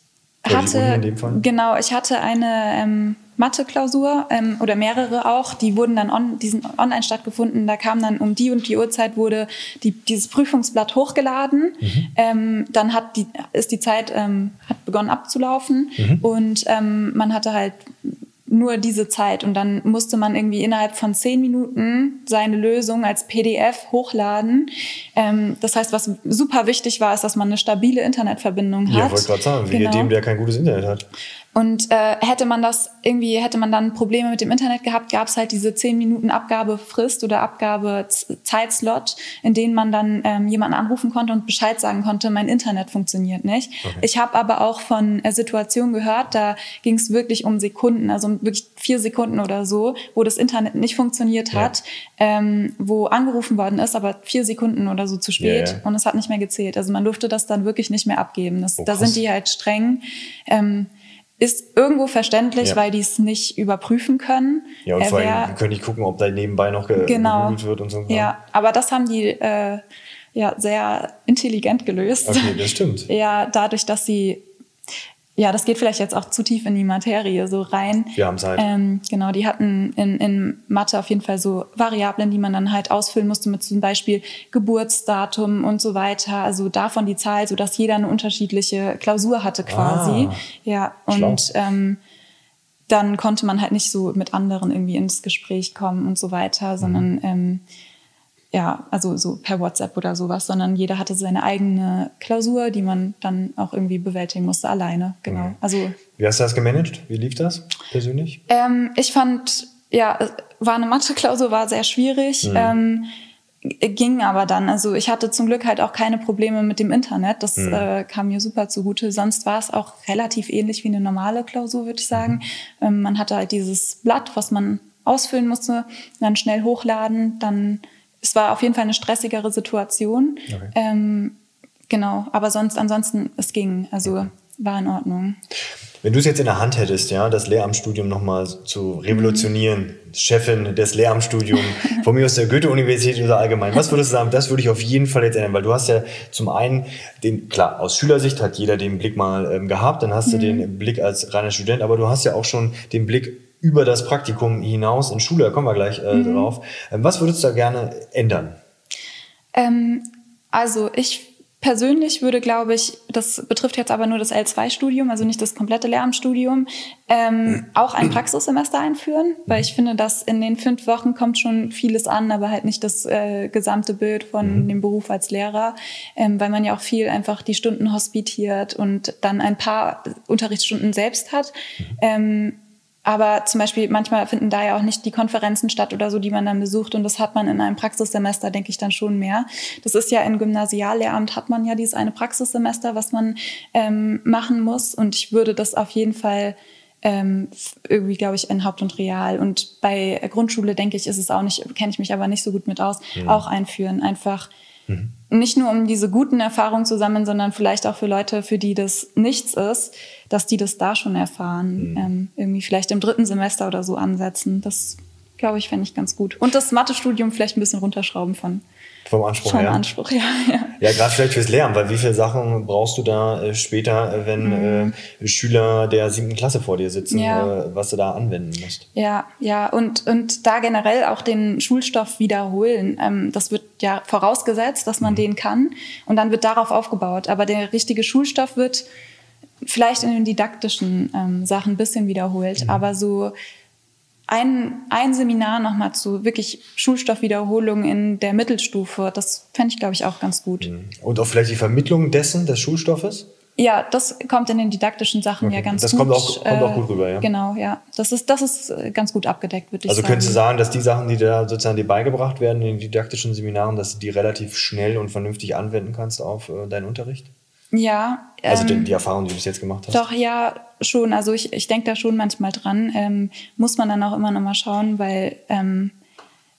hatte, genau, ich hatte eine ähm, Mathe-Klausur ähm, oder mehrere auch, die wurden dann on, diesen online stattgefunden. Da kam dann um die und die Uhrzeit wurde die, dieses Prüfungsblatt hochgeladen. Mhm. Ähm, dann hat die, ist die Zeit ähm, hat begonnen abzulaufen mhm. und ähm, man hatte halt nur diese Zeit und dann musste man irgendwie innerhalb von zehn Minuten seine Lösung als PDF hochladen. Ähm, das heißt, was super wichtig war, ist, dass man eine stabile Internetverbindung hat. Ja, wollte gerade sagen, wie genau. dem, der kein gutes Internet hat. Und äh, hätte man das irgendwie, hätte man dann Probleme mit dem Internet gehabt, gab es halt diese 10 Minuten Abgabefrist oder Abgabezeitslot, in denen man dann ähm, jemanden anrufen konnte und Bescheid sagen konnte, mein Internet funktioniert nicht. Okay. Ich habe aber auch von äh, Situationen gehört, da ging es wirklich um Sekunden, also wirklich vier Sekunden oder so, wo das Internet nicht funktioniert hat, ja. ähm, wo angerufen worden ist, aber vier Sekunden oder so zu spät ja, ja. und es hat nicht mehr gezählt. Also man durfte das dann wirklich nicht mehr abgeben. Das, oh, da sind die halt streng. Ähm, ist irgendwo verständlich, ja. weil die es nicht überprüfen können. Ja, und vor allem können nicht gucken, ob da nebenbei noch ge genau. wird und so. Ja, aber das haben die äh, ja sehr intelligent gelöst. Okay, das stimmt. Ja, dadurch, dass sie ja, das geht vielleicht jetzt auch zu tief in die Materie so rein. Wir haben Zeit. Ähm, genau, die hatten in, in Mathe auf jeden Fall so Variablen, die man dann halt ausfüllen musste mit zum Beispiel Geburtsdatum und so weiter. Also davon die Zahl, so dass jeder eine unterschiedliche Klausur hatte quasi. Ah, ja, und ähm, dann konnte man halt nicht so mit anderen irgendwie ins Gespräch kommen und so weiter, sondern mhm. ähm, ja, also so per WhatsApp oder sowas, sondern jeder hatte seine eigene Klausur, die man dann auch irgendwie bewältigen musste, alleine. Genau. Okay. Also, Wie hast du das gemanagt? Wie lief das persönlich? Ähm, ich fand, ja, war eine Mathe-Klausur, war sehr schwierig. Mhm. Ähm, ging aber dann. Also ich hatte zum Glück halt auch keine Probleme mit dem Internet. Das mhm. äh, kam mir super zugute. Sonst war es auch relativ ähnlich wie eine normale Klausur, würde ich sagen. Mhm. Ähm, man hatte halt dieses Blatt, was man ausfüllen musste, dann schnell hochladen, dann es war auf jeden Fall eine stressigere Situation. Okay. Ähm, genau, aber sonst, ansonsten, es ging. Also war in Ordnung. Wenn du es jetzt in der Hand hättest, ja, das Lehramtsstudium nochmal zu revolutionieren, mhm. Chefin des Lehramtsstudiums, von mir aus der Goethe-Universität oder allgemein, was würdest du sagen, das würde ich auf jeden Fall jetzt ändern, weil du hast ja zum einen den, klar, aus Schülersicht hat jeder den Blick mal ähm, gehabt, dann hast mhm. du den Blick als reiner Student, aber du hast ja auch schon den Blick über das Praktikum hinaus in Schule, da kommen wir gleich äh, mhm. drauf. Ähm, was würdest du da gerne ändern? Ähm, also ich persönlich würde, glaube ich, das betrifft jetzt aber nur das L2-Studium, also nicht das komplette Lehramtsstudium, ähm, auch ein Praxissemester einführen, weil ich finde, dass in den fünf Wochen kommt schon vieles an, aber halt nicht das äh, gesamte Bild von mhm. dem Beruf als Lehrer, ähm, weil man ja auch viel einfach die Stunden hospitiert und dann ein paar Unterrichtsstunden selbst hat. Mhm. Ähm, aber zum Beispiel manchmal finden da ja auch nicht die Konferenzen statt oder so, die man dann besucht. Und das hat man in einem Praxissemester, denke ich, dann schon mehr. Das ist ja im Gymnasiallehramt hat man ja dieses eine Praxissemester, was man ähm, machen muss. Und ich würde das auf jeden Fall ähm, irgendwie, glaube ich, in Haupt- und Real. Und bei Grundschule, denke ich, ist es auch nicht, kenne ich mich aber nicht so gut mit aus, mhm. auch einführen. Einfach mhm. Nicht nur um diese guten Erfahrungen zu sammeln, sondern vielleicht auch für Leute, für die das nichts ist, dass die das da schon erfahren. Mhm. Ähm, irgendwie vielleicht im dritten Semester oder so ansetzen. Das, glaube ich, fände ich ganz gut. Und das Mathestudium vielleicht ein bisschen runterschrauben von vom Anspruch Vom her. Anspruch, ja. Ja, ja gerade vielleicht fürs Lernen, weil wie viele Sachen brauchst du da äh, später, äh, wenn mhm. äh, Schüler der siebten Klasse vor dir sitzen, ja. äh, was du da anwenden musst? Ja, ja, und, und da generell auch den Schulstoff wiederholen. Ähm, das wird ja vorausgesetzt, dass man mhm. den kann und dann wird darauf aufgebaut. Aber der richtige Schulstoff wird vielleicht in den didaktischen ähm, Sachen ein bisschen wiederholt, mhm. aber so ein, ein Seminar nochmal zu wirklich Schulstoffwiederholung in der Mittelstufe, das fände ich, glaube ich, auch ganz gut. Mhm. Und auch vielleicht die Vermittlung dessen, des Schulstoffes? Ja, das kommt in den didaktischen Sachen okay. ja ganz das gut. Das kommt auch, kommt auch gut rüber, ja. Genau, ja. Das ist, das ist äh, ganz gut abgedeckt, würde ich also sagen. Also könntest du sagen, dass die Sachen, die da sozusagen dir beigebracht werden in den didaktischen Seminaren, dass du die relativ schnell und vernünftig anwenden kannst auf äh, deinen Unterricht? Ja. Also ähm, die Erfahrung, die du bis jetzt gemacht hast? Doch, ja, schon. Also ich, ich denke da schon manchmal dran. Ähm, muss man dann auch immer noch mal schauen, weil ähm,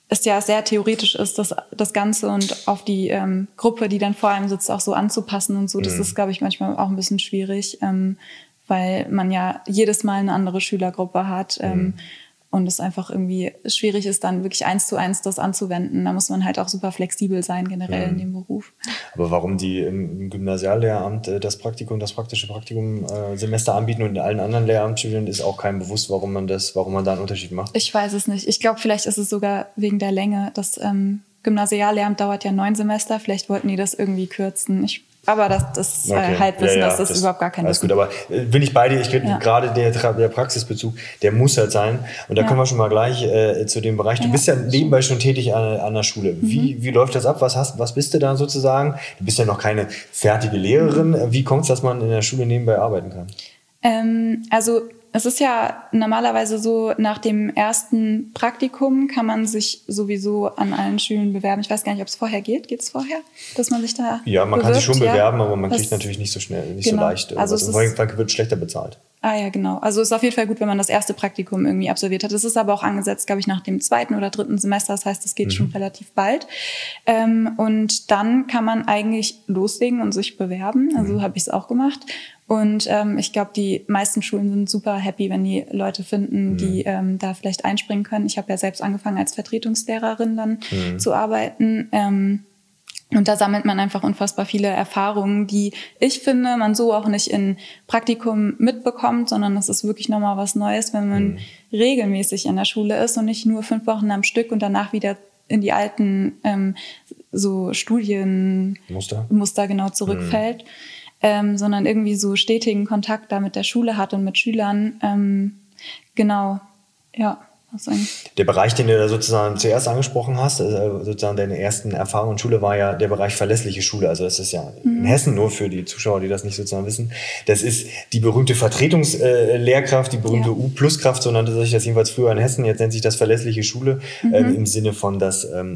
es ja sehr theoretisch ist, das, das Ganze und auf die ähm, Gruppe, die dann vor einem sitzt, auch so anzupassen und so. Das mhm. ist, glaube ich, manchmal auch ein bisschen schwierig, ähm, weil man ja jedes Mal eine andere Schülergruppe hat. Ähm, mhm und es einfach irgendwie schwierig ist, dann wirklich eins zu eins das anzuwenden. Da muss man halt auch super flexibel sein, generell mhm. in dem Beruf. Aber warum die im Gymnasiallehramt äh, das Praktikum, das praktische Praktikum äh, Semester anbieten und in allen anderen Lehramtsstudien ist auch keinem bewusst, warum man das, warum man da einen Unterschied macht? Ich weiß es nicht. Ich glaube, vielleicht ist es sogar wegen der Länge. Das ähm, Gymnasiallehramt dauert ja neun Semester. Vielleicht wollten die das irgendwie kürzen. Ich aber das, das äh, okay. Halbwissen, ja, ja, das ist überhaupt gar kein Alles Wissen. gut, aber äh, bin ich bei dir, ich ja. gerade der, der Praxisbezug, der muss halt sein. Und da kommen wir schon mal gleich äh, zu dem Bereich. Du bist ja nebenbei schon tätig an, an der Schule. Mhm. Wie, wie läuft das ab? Was, hast, was bist du da sozusagen? Du bist ja noch keine fertige Lehrerin. Wie kommt es, dass man in der Schule nebenbei arbeiten kann? Ähm, also es ist ja normalerweise so, nach dem ersten Praktikum kann man sich sowieso an allen Schulen bewerben. Ich weiß gar nicht, ob es vorher geht. Geht es vorher, dass man sich da Ja, man bewirbt? kann sich schon bewerben, ja, aber man kriegt natürlich nicht so schnell, nicht genau. so leicht. Also es ist, wird schlechter bezahlt. Ah ja, genau. Also ist auf jeden Fall gut, wenn man das erste Praktikum irgendwie absolviert hat. Das ist aber auch angesetzt, glaube ich, nach dem zweiten oder dritten Semester. Das heißt, es geht mhm. schon relativ bald. Ähm, und dann kann man eigentlich loslegen und sich bewerben. Also mhm. habe ich es auch gemacht. Und ähm, ich glaube, die meisten Schulen sind super happy, wenn die Leute finden, mhm. die ähm, da vielleicht einspringen können. Ich habe ja selbst angefangen, als Vertretungslehrerin dann mhm. zu arbeiten. Und da sammelt man einfach unfassbar viele Erfahrungen, die ich finde, man so auch nicht in Praktikum mitbekommt, sondern es ist wirklich nochmal was Neues, wenn man mhm. regelmäßig in der Schule ist und nicht nur fünf Wochen am Stück und danach wieder in die alten ähm, so Studienmuster Muster genau zurückfällt. Mhm ähm, sondern irgendwie so stetigen Kontakt da mit der Schule hat und mit Schülern. Ähm, genau, ja. Der Bereich, den du da sozusagen zuerst angesprochen hast, also sozusagen deine ersten Erfahrungen in Schule, war ja der Bereich verlässliche Schule. Also das ist ja mhm. in Hessen nur für die Zuschauer, die das nicht sozusagen wissen. Das ist die berühmte Vertretungslehrkraft, die berühmte ja. U-Plus-Kraft, so nannte sich das jedenfalls früher in Hessen. Jetzt nennt sich das verlässliche Schule mhm. ähm, im Sinne von, dass ähm,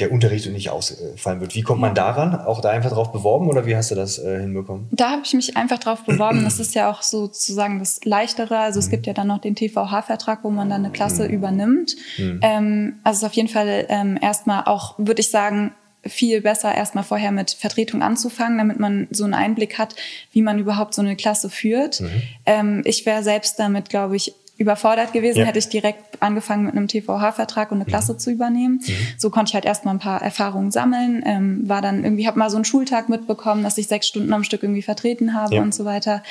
der Unterricht nicht ausfallen wird. Wie kommt man daran? Auch da einfach drauf beworben oder wie hast du das äh, hinbekommen? Da habe ich mich einfach drauf beworben. Das ist ja auch sozusagen das Leichtere. Also mhm. es gibt ja dann noch den TVH-Vertrag, wo man dann eine Klasse mhm. übernimmt. Mhm. Ähm, also es ist auf jeden Fall ähm, erstmal auch, würde ich sagen, viel besser erstmal vorher mit Vertretung anzufangen, damit man so einen Einblick hat, wie man überhaupt so eine Klasse führt. Mhm. Ähm, ich wäre selbst damit, glaube ich, überfordert gewesen, ja. hätte ich direkt angefangen mit einem TVH-Vertrag und eine Klasse mhm. zu übernehmen. Mhm. So konnte ich halt erstmal ein paar Erfahrungen sammeln, ähm, war dann irgendwie, habe mal so einen Schultag mitbekommen, dass ich sechs Stunden am Stück irgendwie vertreten habe ja. und so weiter.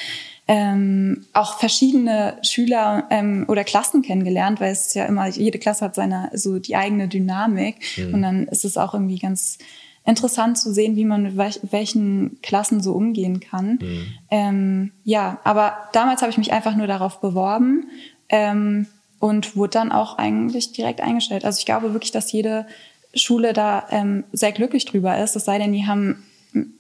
Ähm, auch verschiedene Schüler ähm, oder Klassen kennengelernt, weil es ist ja immer, jede Klasse hat seine, so die eigene Dynamik mhm. und dann ist es auch irgendwie ganz interessant zu sehen, wie man mit welchen Klassen so umgehen kann. Mhm. Ähm, ja, aber damals habe ich mich einfach nur darauf beworben ähm, und wurde dann auch eigentlich direkt eingestellt. Also ich glaube wirklich, dass jede Schule da ähm, sehr glücklich drüber ist. Es sei denn, die haben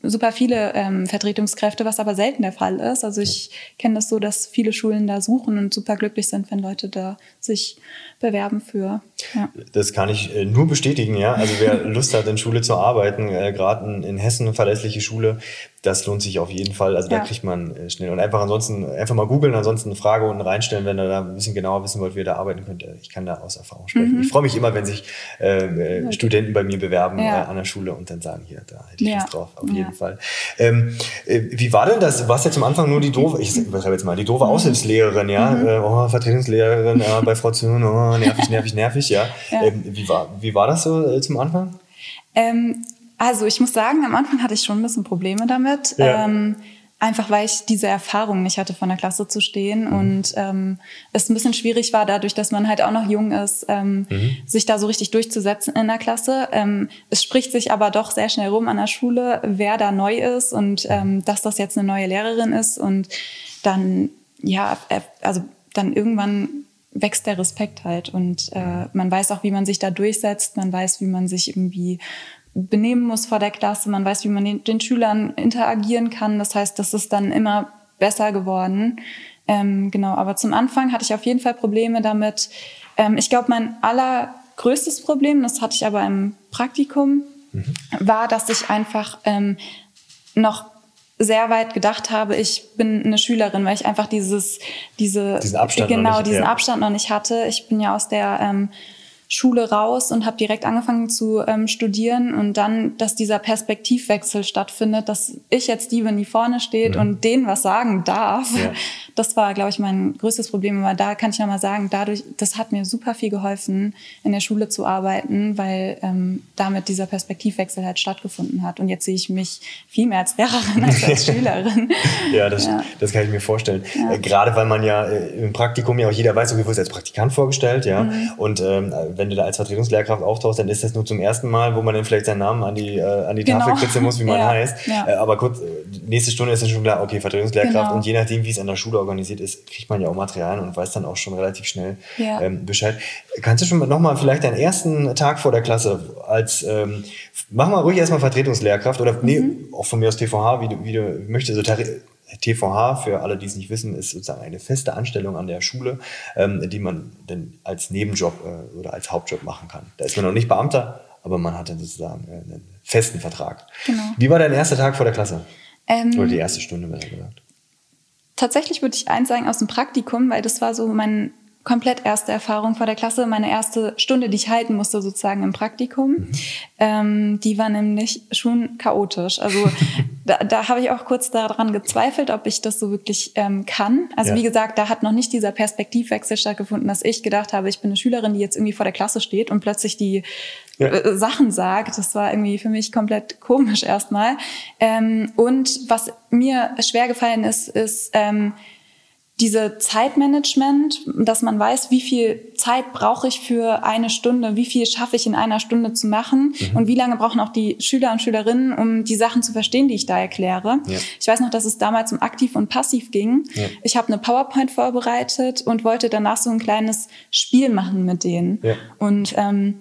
super viele ähm, Vertretungskräfte, was aber selten der Fall ist. Also ich kenne das so, dass viele Schulen da suchen und super glücklich sind, wenn Leute da sich bewerben für. Ja. Das kann ich äh, nur bestätigen, ja. Also wer Lust hat, in Schule zu arbeiten, äh, gerade in, in, Hessen, verlässliche Schule, das lohnt sich auf jeden Fall. Also ja. da kriegt man äh, schnell. Und einfach ansonsten, einfach mal googeln, ansonsten eine Frage unten reinstellen, wenn ihr da ein bisschen genauer wissen wollt, wie ihr da arbeiten könnt. Äh, ich kann da aus Erfahrung sprechen. Mhm. Ich freue mich immer, wenn sich äh, äh, Studenten bei mir bewerben ja. äh, an der Schule und dann sagen, hier, da hätte ich was drauf, auf jeden Fall. Ähm, äh, wie war denn das? Du warst ja zum Anfang nur die doofe, ich übertreibe jetzt mal, die doofe mhm. Aushilfslehrerin, ja? Mhm. Oh, Vertretungslehrerin bei Frau Zürn, oh, nervig, nervig, nervig, ja. Ähm, wie, war, wie war das so zum Anfang? Ähm, also ich muss sagen, am Anfang hatte ich schon ein bisschen Probleme damit. Ja. Ähm, einfach weil ich diese Erfahrung nicht hatte, von der Klasse zu stehen mhm. und ähm, es ein bisschen schwierig war, dadurch, dass man halt auch noch jung ist, ähm, mhm. sich da so richtig durchzusetzen in der Klasse. Ähm, es spricht sich aber doch sehr schnell rum an der Schule, wer da neu ist und mhm. ähm, dass das jetzt eine neue Lehrerin ist und dann, ja, also dann irgendwann wächst der Respekt halt und äh, man weiß auch, wie man sich da durchsetzt, man weiß, wie man sich irgendwie benehmen muss vor der Klasse, man weiß, wie man den, den Schülern interagieren kann. Das heißt, das ist dann immer besser geworden. Ähm, genau, aber zum Anfang hatte ich auf jeden Fall Probleme damit. Ähm, ich glaube, mein allergrößtes Problem, das hatte ich aber im Praktikum, mhm. war, dass ich einfach ähm, noch sehr weit gedacht habe, ich bin eine Schülerin, weil ich einfach dieses, diese, diesen Abstand genau, nicht, diesen ja. Abstand noch nicht hatte. Ich bin ja aus der ähm, Schule raus und habe direkt angefangen zu ähm, studieren und dann, dass dieser Perspektivwechsel stattfindet, dass ich jetzt die, wenn die vorne steht mhm. und denen was sagen darf. Ja. Das war, glaube ich, mein größtes Problem. Aber da kann ich nochmal sagen, dadurch, das hat mir super viel geholfen, in der Schule zu arbeiten, weil ähm, damit dieser Perspektivwechsel halt stattgefunden hat. Und jetzt sehe ich mich viel mehr als Lehrerin als als Schülerin. ja, das, ja. das kann ich mir vorstellen. Ja. Äh, gerade weil man ja äh, im Praktikum ja auch jeder weiß, okay, du wirst als Praktikant vorgestellt, ja. Mhm. Und ähm, wenn du da als Vertretungslehrkraft auftauchst, dann ist das nur zum ersten Mal, wo man dann vielleicht seinen Namen an die, äh, an die genau. Tafel kritzeln muss, wie man ja. heißt. Äh, aber kurz, äh, nächste Stunde ist dann schon klar, okay, Vertretungslehrkraft. Genau. Und je nachdem, wie es an der Schule organisiert ist, kriegt man ja auch Materialien und weiß dann auch schon relativ schnell ja. ähm, Bescheid. Kannst du schon nochmal vielleicht deinen ersten Tag vor der Klasse als, ähm, mach mal ruhig erstmal Vertretungslehrkraft oder mhm. nee, auch von mir aus TVH, wie du, wie du möchtest, also TVH, für alle, die es nicht wissen, ist sozusagen eine feste Anstellung an der Schule, ähm, die man dann als Nebenjob äh, oder als Hauptjob machen kann. Da ist man noch nicht Beamter, aber man hat dann sozusagen äh, einen festen Vertrag. Genau. Wie war dein erster Tag vor der Klasse? Ähm, oder die erste Stunde, besser gesagt? Tatsächlich würde ich eins sagen aus dem Praktikum, weil das war so mein komplett erste Erfahrung vor der Klasse, meine erste Stunde, die ich halten musste sozusagen im Praktikum. Mhm. Ähm, die war nämlich schon chaotisch. Also da, da habe ich auch kurz daran gezweifelt, ob ich das so wirklich ähm, kann. Also ja. wie gesagt, da hat noch nicht dieser Perspektivwechsel stattgefunden, dass ich gedacht habe, ich bin eine Schülerin, die jetzt irgendwie vor der Klasse steht und plötzlich die ja. äh, Sachen sagt. Das war irgendwie für mich komplett komisch erstmal. Ähm, und was mir schwer gefallen ist, ist ähm, diese Zeitmanagement, dass man weiß, wie viel Zeit brauche ich für eine Stunde, wie viel schaffe ich in einer Stunde zu machen mhm. und wie lange brauchen auch die Schüler und Schülerinnen, um die Sachen zu verstehen, die ich da erkläre. Ja. Ich weiß noch, dass es damals um aktiv und passiv ging. Ja. Ich habe eine PowerPoint vorbereitet und wollte danach so ein kleines Spiel machen mit denen. Ja. Und ähm,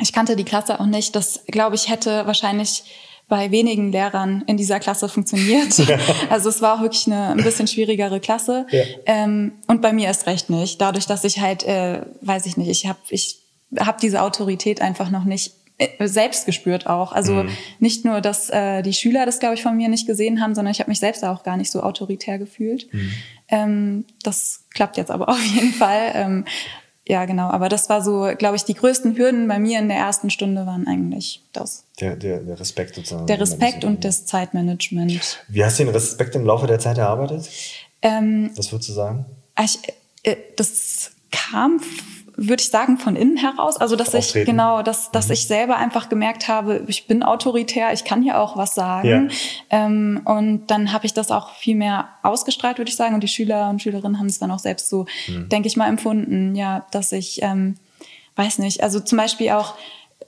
ich kannte die Klasse auch nicht. Das, glaube ich, hätte wahrscheinlich bei wenigen Lehrern in dieser Klasse funktioniert. Ja. Also es war auch wirklich eine ein bisschen schwierigere Klasse. Ja. Ähm, und bei mir erst recht nicht. Dadurch, dass ich halt, äh, weiß ich nicht, ich habe ich hab diese Autorität einfach noch nicht äh, selbst gespürt auch. Also mhm. nicht nur, dass äh, die Schüler das, glaube ich, von mir nicht gesehen haben, sondern ich habe mich selbst auch gar nicht so autoritär gefühlt. Mhm. Ähm, das klappt jetzt aber auf jeden Fall. Ähm, ja, genau. Aber das war so, glaube ich, die größten Hürden bei mir in der ersten Stunde waren eigentlich das. Der, der, der Respekt sozusagen. Der Respekt und das Zeitmanagement. Wie hast du den Respekt im Laufe der Zeit erarbeitet? Ähm, Was würdest du sagen? Ich, äh, das kam würde ich sagen, von innen heraus. Also, dass Auftreten. ich, genau, dass, dass mhm. ich selber einfach gemerkt habe, ich bin autoritär, ich kann hier auch was sagen. Ja. Ähm, und dann habe ich das auch viel mehr ausgestrahlt, würde ich sagen. Und die Schüler und Schülerinnen haben es dann auch selbst so, mhm. denke ich mal, empfunden, ja, dass ich, ähm, weiß nicht, also zum Beispiel auch,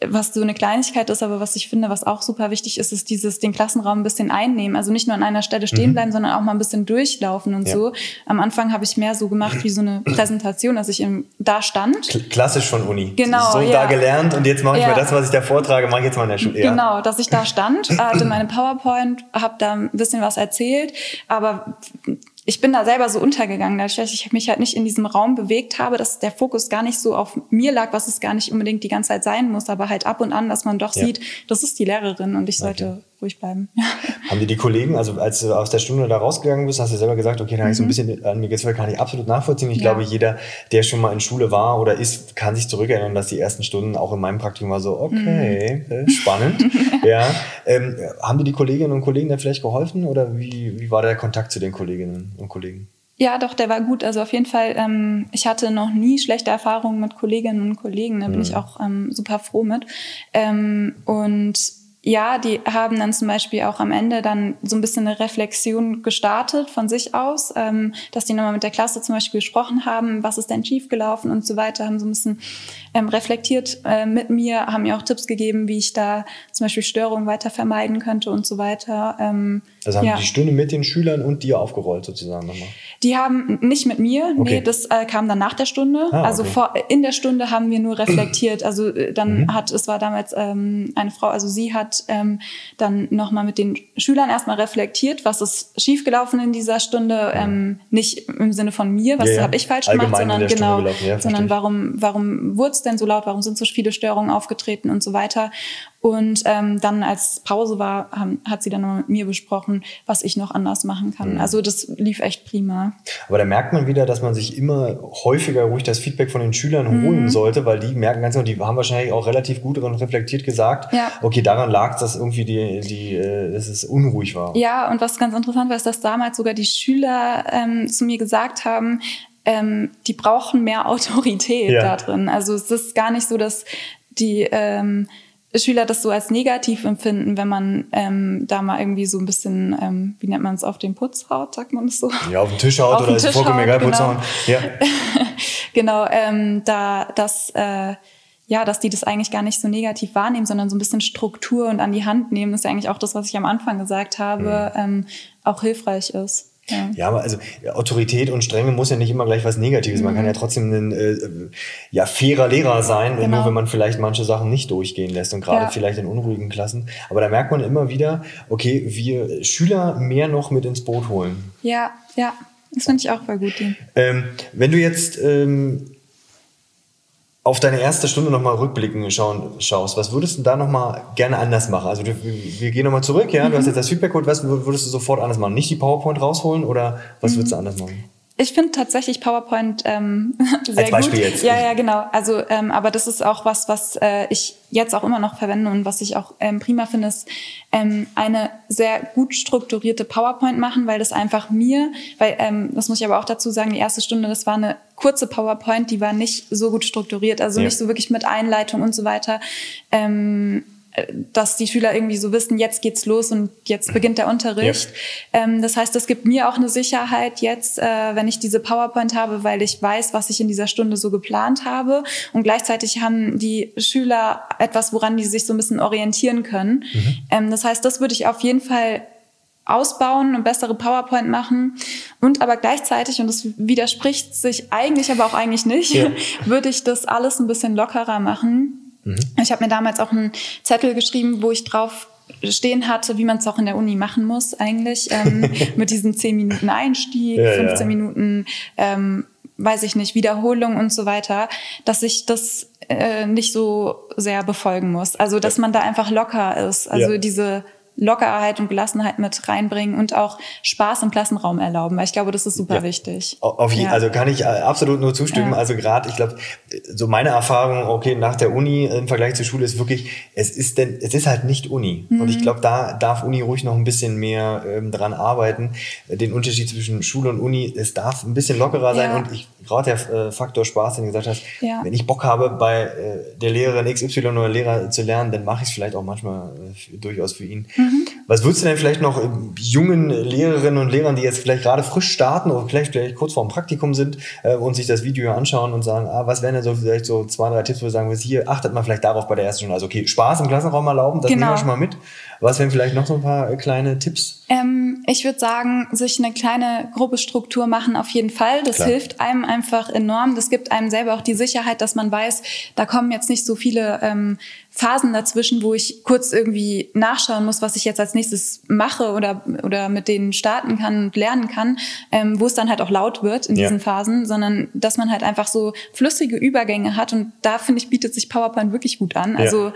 was so eine Kleinigkeit ist, aber was ich finde, was auch super wichtig ist, ist dieses den Klassenraum ein bisschen einnehmen. Also nicht nur an einer Stelle stehen mhm. bleiben, sondern auch mal ein bisschen durchlaufen und ja. so. Am Anfang habe ich mehr so gemacht wie so eine Präsentation, dass ich im, da stand. Klassisch von Uni. Genau. So ja. da gelernt und jetzt mache ich ja. mal das, was ich da vortrage, mache ich jetzt mal in der Schule. Genau, dass ich da stand, hatte meine PowerPoint, habe da ein bisschen was erzählt, aber ich bin da selber so untergegangen, dadurch, dass ich mich halt nicht in diesem Raum bewegt habe, dass der Fokus gar nicht so auf mir lag, was es gar nicht unbedingt die ganze Zeit sein muss, aber halt ab und an, dass man doch ja. sieht, das ist die Lehrerin und ich sollte ruhig bleiben. Haben dir die Kollegen, also als du aus der Stunde da rausgegangen bist, hast du selber gesagt, okay, da habe ich so ein mhm. bisschen an mir gezweifelt, kann ich absolut nachvollziehen. Ich ja. glaube, jeder, der schon mal in Schule war oder ist, kann sich zurückerinnern, dass die ersten Stunden auch in meinem Praktikum war so, okay, mhm. spannend. ja. Ähm, haben dir die Kolleginnen und Kollegen da vielleicht geholfen oder wie, wie war der Kontakt zu den Kolleginnen und Kollegen? Ja, doch, der war gut. Also auf jeden Fall, ähm, ich hatte noch nie schlechte Erfahrungen mit Kolleginnen und Kollegen. Da bin mhm. ich auch ähm, super froh mit. Ähm, und ja, die haben dann zum Beispiel auch am Ende dann so ein bisschen eine Reflexion gestartet von sich aus, ähm, dass die nochmal mit der Klasse zum Beispiel gesprochen haben, was ist denn schiefgelaufen und so weiter, haben so ein bisschen ähm, reflektiert äh, mit mir, haben mir auch Tipps gegeben, wie ich da zum Beispiel Störungen weiter vermeiden könnte und so weiter. Ähm, also haben ja. die Stunde mit den Schülern und dir aufgerollt sozusagen nochmal? Die haben nicht mit mir, okay. nee, das äh, kam dann nach der Stunde. Ah, also okay. vor, in der Stunde haben wir nur reflektiert. Also äh, dann mhm. hat, es war damals ähm, eine Frau, also sie hat ähm, dann nochmal mit den Schülern erstmal reflektiert, was ist schiefgelaufen in dieser Stunde. Ähm, nicht im Sinne von mir, was ja, ja. habe ich falsch gemacht, sondern genau, ja, sondern warum, warum wurde es denn so laut, warum sind so viele Störungen aufgetreten und so weiter. Und ähm, dann, als Pause war, haben, hat sie dann noch mit mir besprochen, was ich noch anders machen kann. Mhm. Also das lief echt prima. Aber da merkt man wieder, dass man sich immer häufiger ruhig das Feedback von den Schülern mhm. holen sollte, weil die merken ganz genau, die haben wahrscheinlich auch relativ gut und reflektiert gesagt, ja. okay, daran lag es, dass irgendwie die, die, äh, dass es unruhig war. Ja, und was ganz interessant war, ist, dass damals sogar die Schüler ähm, zu mir gesagt haben, ähm, die brauchen mehr Autorität ja. da drin. Also es ist gar nicht so, dass die ähm, Schüler das so als negativ empfinden, wenn man ähm, da mal irgendwie so ein bisschen, ähm, wie nennt man es, auf den Putz haut, sagt man das so? Ja, auf den Tisch haut auf oder ist vollkommen egal, genau. Putz hauen. Ja. genau, ähm, da das äh, ja, dass die das eigentlich gar nicht so negativ wahrnehmen, sondern so ein bisschen Struktur und an die Hand nehmen, ist ja eigentlich auch das, was ich am Anfang gesagt habe, mhm. ähm, auch hilfreich ist. Ja. ja, aber also Autorität und Strenge muss ja nicht immer gleich was Negatives. Mhm. Man kann ja trotzdem ein äh, ja, fairer Lehrer sein, genau. nur wenn man vielleicht manche Sachen nicht durchgehen lässt und gerade ja. vielleicht in unruhigen Klassen. Aber da merkt man immer wieder, okay, wir Schüler mehr noch mit ins Boot holen. Ja, ja, das finde ich auch voll gut. Ähm, wenn du jetzt ähm, auf deine erste Stunde nochmal rückblicken schauen, schaust, was würdest du da nochmal gerne anders machen? Also du, wir gehen nochmal zurück, ja, du hast mhm. jetzt das Feedback geholt, was würdest du sofort anders machen? Nicht die PowerPoint rausholen oder was mhm. würdest du anders machen? Ich finde tatsächlich PowerPoint ähm, sehr Als Beispiel gut. jetzt. Ja, ja, genau. Also, ähm, aber das ist auch was, was äh, ich jetzt auch immer noch verwende und was ich auch ähm, prima finde, ist ähm, eine sehr gut strukturierte PowerPoint machen, weil das einfach mir, weil ähm, das muss ich aber auch dazu sagen, die erste Stunde, das war eine kurze PowerPoint, die war nicht so gut strukturiert, also ja. nicht so wirklich mit Einleitung und so weiter. Ähm, dass die Schüler irgendwie so wissen, jetzt geht's los und jetzt beginnt der Unterricht. Ja. Ähm, das heißt, das gibt mir auch eine Sicherheit jetzt, äh, wenn ich diese PowerPoint habe, weil ich weiß, was ich in dieser Stunde so geplant habe. Und gleichzeitig haben die Schüler etwas, woran die sich so ein bisschen orientieren können. Mhm. Ähm, das heißt, das würde ich auf jeden Fall ausbauen und bessere PowerPoint machen und aber gleichzeitig und das widerspricht sich eigentlich aber auch eigentlich nicht ja. würde ich das alles ein bisschen lockerer machen Mhm. Ich habe mir damals auch einen Zettel geschrieben, wo ich drauf stehen hatte, wie man es auch in der Uni machen muss eigentlich, ähm, mit diesen 10 Minuten Einstieg, ja, 15 ja. Minuten, ähm, weiß ich nicht, Wiederholung und so weiter, dass ich das äh, nicht so sehr befolgen muss. Also, dass man da einfach locker ist. Also ja. diese Lockerheit und Gelassenheit mit reinbringen und auch Spaß im Klassenraum erlauben, weil ich glaube, das ist super ja, wichtig. Auf je, ja. Also kann ich äh, absolut nur zustimmen. Ja. Also gerade, ich glaube, so meine Erfahrung, okay, nach der Uni im Vergleich zur Schule ist wirklich, es ist denn, es ist halt nicht Uni. Mhm. Und ich mhm. glaube, da darf Uni ruhig noch ein bisschen mehr ähm, dran arbeiten. Den Unterschied zwischen Schule und Uni, es darf ein bisschen lockerer sein. Und ich gerade der äh, Faktor Spaß, den du gesagt hast, wenn ich Bock habe, bei äh, der Lehrerin XY oder Lehrer zu lernen, dann mache ich es vielleicht auch manchmal äh, durchaus für ihn. Mhm. Mhm. Was würdest du denn vielleicht noch jungen Lehrerinnen und Lehrern, die jetzt vielleicht gerade frisch starten oder vielleicht, vielleicht kurz vor dem Praktikum sind äh, und sich das Video anschauen und sagen, ah, was wären denn so vielleicht so zwei, drei Tipps, wo du sagen würdest, hier achtet mal vielleicht darauf bei der ersten Stunde. Also okay, Spaß im Klassenraum erlauben, das genau. nehmen wir schon mal mit. Was wären vielleicht noch so ein paar äh, kleine Tipps? Ähm, ich würde sagen, sich eine kleine grobe Struktur machen auf jeden Fall. Das Klar. hilft einem einfach enorm. Das gibt einem selber auch die Sicherheit, dass man weiß, da kommen jetzt nicht so viele ähm, Phasen dazwischen, wo ich kurz irgendwie nachschauen muss, was ich jetzt als nächstes mache oder, oder mit denen starten kann und lernen kann, ähm, wo es dann halt auch laut wird in ja. diesen Phasen, sondern dass man halt einfach so flüssige Übergänge hat und da finde ich, bietet sich PowerPoint wirklich gut an. Also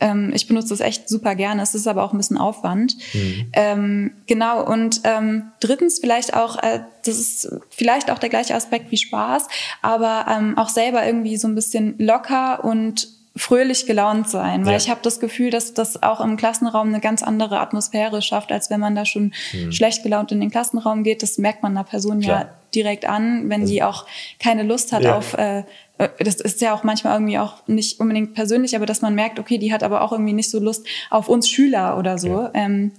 ähm, ich benutze das echt super gerne. Es ist aber auch ein bisschen Aufwand. Mhm. Ähm, genau. Und ähm, drittens vielleicht auch, äh, das ist vielleicht auch der gleiche Aspekt wie Spaß, aber ähm, auch selber irgendwie so ein bisschen locker und fröhlich gelaunt sein, weil ja. ich habe das Gefühl, dass das auch im Klassenraum eine ganz andere Atmosphäre schafft, als wenn man da schon mhm. schlecht gelaunt in den Klassenraum geht. Das merkt man einer Person Klar. ja direkt an, wenn also, die auch keine Lust hat ja. auf äh, äh, das ist ja auch manchmal irgendwie auch nicht unbedingt persönlich, aber dass man merkt, okay, die hat aber auch irgendwie nicht so Lust auf uns Schüler oder so. Ja. Ähm,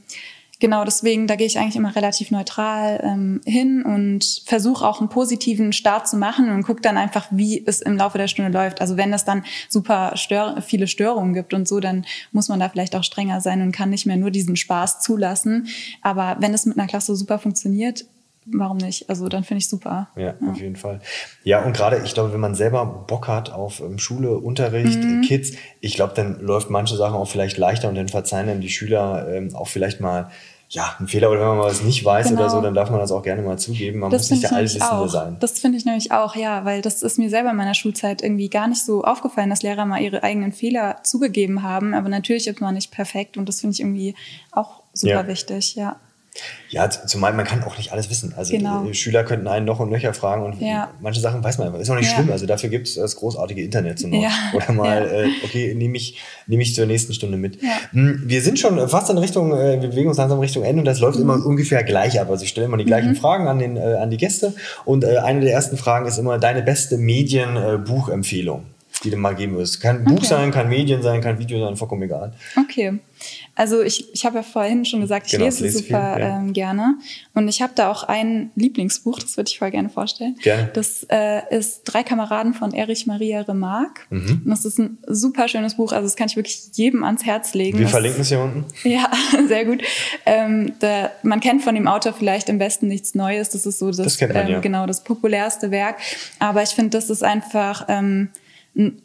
genau, deswegen, da gehe ich eigentlich immer relativ neutral ähm, hin und versuche auch einen positiven Start zu machen und gucke dann einfach, wie es im Laufe der Stunde läuft. Also wenn es dann super stör viele Störungen gibt und so, dann muss man da vielleicht auch strenger sein und kann nicht mehr nur diesen Spaß zulassen. Aber wenn es mit einer Klasse super funktioniert, warum nicht? Also dann finde ich super. Ja, ja, auf jeden Fall. Ja, und gerade, ich glaube, wenn man selber Bock hat auf ähm, Schule, Unterricht, mhm. Kids, ich glaube, dann läuft manche Sachen auch vielleicht leichter und dann verzeihen dann die Schüler ähm, auch vielleicht mal ja, ein Fehler oder wenn man mal was nicht weiß genau. oder so, dann darf man das auch gerne mal zugeben. Man das muss nicht der Allwissende sein. Das finde ich nämlich auch, ja, weil das ist mir selber in meiner Schulzeit irgendwie gar nicht so aufgefallen, dass Lehrer mal ihre eigenen Fehler zugegeben haben. Aber natürlich ist man nicht perfekt und das finde ich irgendwie auch super ja. wichtig, ja. Ja, zumal man kann auch nicht alles wissen. Also genau. Äh, Schüler könnten einen noch und nöcher fragen und ja. manche Sachen weiß man einfach. Ist auch nicht ja. schlimm. Also dafür gibt es das großartige Internet zu Not. Ja. Oder mal, äh, okay, nehme ich, nehm ich zur nächsten Stunde mit. Hm, wir sind schon fast in Richtung, äh, wir bewegen uns langsam Richtung Ende und das läuft mhm. immer ungefähr gleich ab. Also ich stelle immer die gleichen mhm. Fragen an, den, äh, an die Gäste und äh, eine der ersten Fragen ist immer deine beste Medienbuchempfehlung die du mal geben würdest. Kann okay. Buch sein, kann Medien sein, kann Video sein, vollkommen egal. Okay. Also ich, ich habe ja vorhin schon gesagt, ich genau, lese, lese super viel, ja. ähm, gerne. Und ich habe da auch ein Lieblingsbuch, das würde ich voll gerne vorstellen. Gerne. Das äh, ist Drei Kameraden von Erich Maria Remarque. Mhm. Und das ist ein super schönes Buch. Also das kann ich wirklich jedem ans Herz legen. Wir das, verlinken es hier unten. Ja, sehr gut. Ähm, da, man kennt von dem Autor vielleicht im Besten nichts Neues. Das ist so das, das man, ähm, ja. genau das populärste Werk. Aber ich finde, das ist einfach ähm,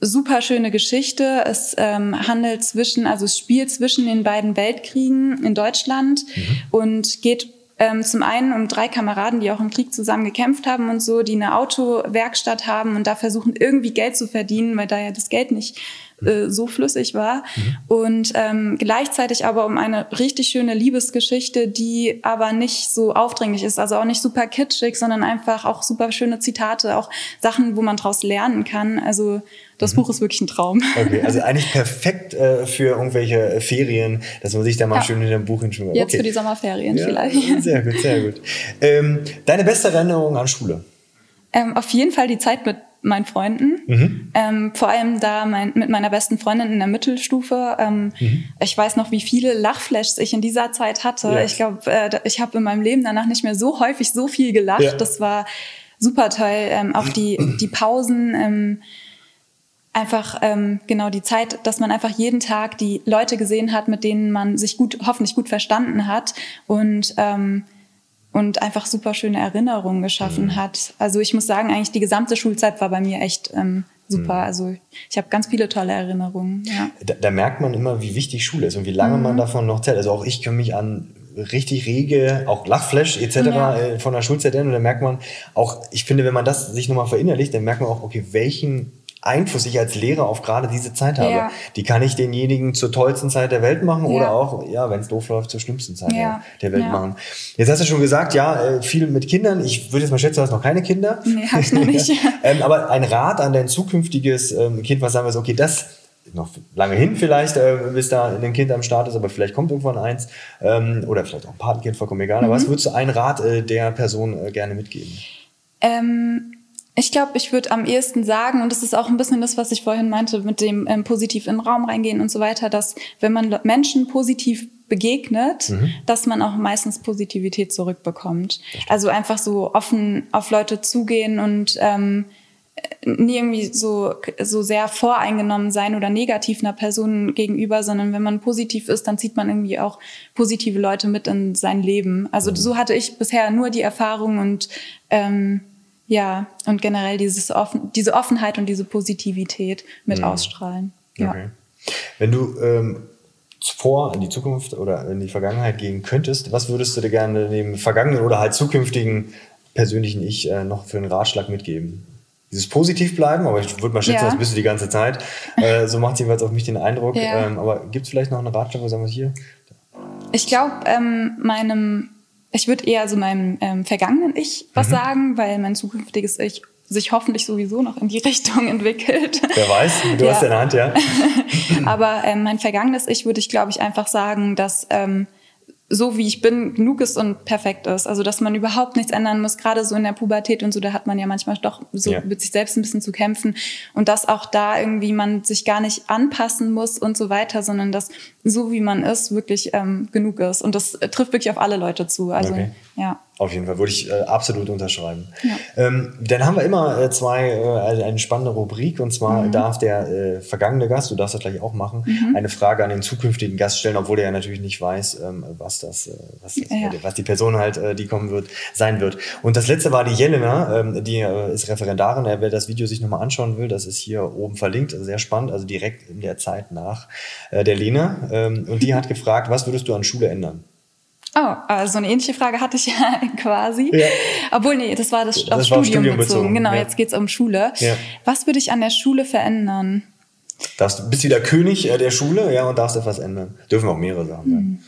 super schöne Geschichte. Es ähm, handelt zwischen, also es spielt zwischen den beiden Weltkriegen in Deutschland mhm. und geht ähm, zum einen um drei Kameraden, die auch im Krieg zusammen gekämpft haben und so, die eine Autowerkstatt haben und da versuchen irgendwie Geld zu verdienen, weil da ja das Geld nicht äh, so flüssig war. Mhm. Und ähm, gleichzeitig aber um eine richtig schöne Liebesgeschichte, die aber nicht so aufdringlich ist, also auch nicht super kitschig, sondern einfach auch super schöne Zitate, auch Sachen, wo man draus lernen kann. Also das mhm. Buch ist wirklich ein Traum. Okay, also eigentlich perfekt äh, für irgendwelche Ferien, dass man sich da mal ja. schön in dem Buch hinschwimmt. Jetzt okay. für die Sommerferien ja, vielleicht. Sehr gut, sehr gut. Ähm, deine beste Erinnerung an Schule? Ähm, auf jeden Fall die Zeit mit meinen Freunden. Mhm. Ähm, vor allem da mein, mit meiner besten Freundin in der Mittelstufe. Ähm, mhm. Ich weiß noch, wie viele Lachflashs ich in dieser Zeit hatte. Ja. Ich glaube, äh, ich habe in meinem Leben danach nicht mehr so häufig so viel gelacht. Ja. Das war super toll. Ähm, auch die, die Pausen. Ähm, einfach ähm, genau die Zeit, dass man einfach jeden Tag die Leute gesehen hat, mit denen man sich gut, hoffentlich gut verstanden hat und ähm, und einfach super schöne Erinnerungen geschaffen mhm. hat. Also ich muss sagen, eigentlich die gesamte Schulzeit war bei mir echt ähm, super. Mhm. Also ich habe ganz viele tolle Erinnerungen. Ja. Da, da, merkt man immer, wie wichtig Schule ist und wie lange mhm. man davon noch zählt. Also auch ich kann mich an richtig rege, auch Lachflash etc. Ja. Äh, von der Schulzeit erinnern. Und da merkt man auch, ich finde, wenn man das sich nochmal verinnerlicht, dann merkt man auch, okay, welchen Einfluss ich als Lehrer auf gerade diese Zeit habe. Ja. Die kann ich denjenigen zur tollsten Zeit der Welt machen ja. oder auch, ja, wenn es doof läuft, zur schlimmsten Zeit ja. der, Welt machen. Jetzt hast du schon gesagt, ja, äh, viel mit Kindern. Ich würde jetzt mal schätzen, du hast noch keine Kinder. Nee, hab ich noch nicht. ähm, aber ein Rat an dein zukünftiges ähm, Kind, was sagen wir so, okay, das noch lange hin vielleicht, äh, bis da ein Kind am Start ist, aber vielleicht kommt irgendwann eins ähm, oder vielleicht auch ein Patenkind, vollkommen egal. Mhm. Aber was würdest du einen Rat äh, der Person äh, gerne mitgeben? Ähm, ich glaube, ich würde am ehesten sagen, und das ist auch ein bisschen das, was ich vorhin meinte, mit dem ähm, positiv in den Raum reingehen und so weiter, dass wenn man Menschen positiv begegnet, mhm. dass man auch meistens Positivität zurückbekommt. Also einfach so offen auf Leute zugehen und ähm, nie irgendwie so, so sehr voreingenommen sein oder negativ einer Person gegenüber, sondern wenn man positiv ist, dann zieht man irgendwie auch positive Leute mit in sein Leben. Also mhm. so hatte ich bisher nur die Erfahrung und ähm, ja, und generell dieses offen, diese Offenheit und diese Positivität mit mhm. ausstrahlen. Ja. Okay. Wenn du ähm, vor in die Zukunft oder in die Vergangenheit gehen könntest, was würdest du dir gerne dem vergangenen oder halt zukünftigen persönlichen Ich äh, noch für einen Ratschlag mitgeben? Dieses positiv bleiben, aber ich würde mal schätzen, Ja. das bist du die ganze Zeit. Äh, so macht es jedenfalls auf mich den Eindruck. Ja. Ähm, aber gibt es vielleicht noch einen Ratschlag, wo sagen wir hier? Ich glaube, ähm, meinem, ich würde eher so meinem ähm, vergangenen Ich was sagen, weil mein zukünftiges Ich sich hoffentlich sowieso noch in die Richtung entwickelt. Wer weiß, du Ja. hast ja in der Hand, ja. Aber ähm, mein vergangenes Ich würde ich, glaube ich, einfach sagen, dass ähm, so wie ich bin, genug ist und perfekt ist. Also dass man überhaupt nichts ändern muss, gerade so in der Pubertät und so, da hat man ja manchmal doch so Ja. mit sich selbst ein bisschen zu kämpfen. Und dass auch da irgendwie man sich gar nicht anpassen muss und so weiter, sondern dass so wie man ist, wirklich ähm, genug ist. Und das äh, trifft wirklich auf alle Leute zu. Also Okay. Ja. Auf jeden Fall würde ich äh, absolut unterschreiben. Ja. Ähm, dann haben wir immer äh, zwei, äh, eine, spannende Rubrik und zwar Mhm. darf der äh, vergangene Gast, du darfst das gleich auch machen, eine Frage an den zukünftigen Gast stellen, obwohl er ja natürlich nicht weiß, ähm, was das, äh, was, das Ja. was die Person halt, äh, die kommen wird, sein wird. Und das letzte war die Jelena, ähm, die ist Referendarin. Wer das Video sich nochmal anschauen will, das ist hier oben verlinkt, also sehr spannend, also direkt in der Zeit nach der Lena. Ähm, und die hat gefragt, was würdest du an Schule ändern? Oh, also so eine ähnliche Frage hatte ich ja quasi. Ja. Obwohl, nee, das war das, Das auf war Studium, Studium bezogen. bezogen, Genau, ja. jetzt geht's um Schule. Ja. Was würde ich an der Schule verändern? Darfst, du bist wieder König äh, der Schule, ja, und darfst etwas ändern. Dürfen auch mehrere Sachen sein.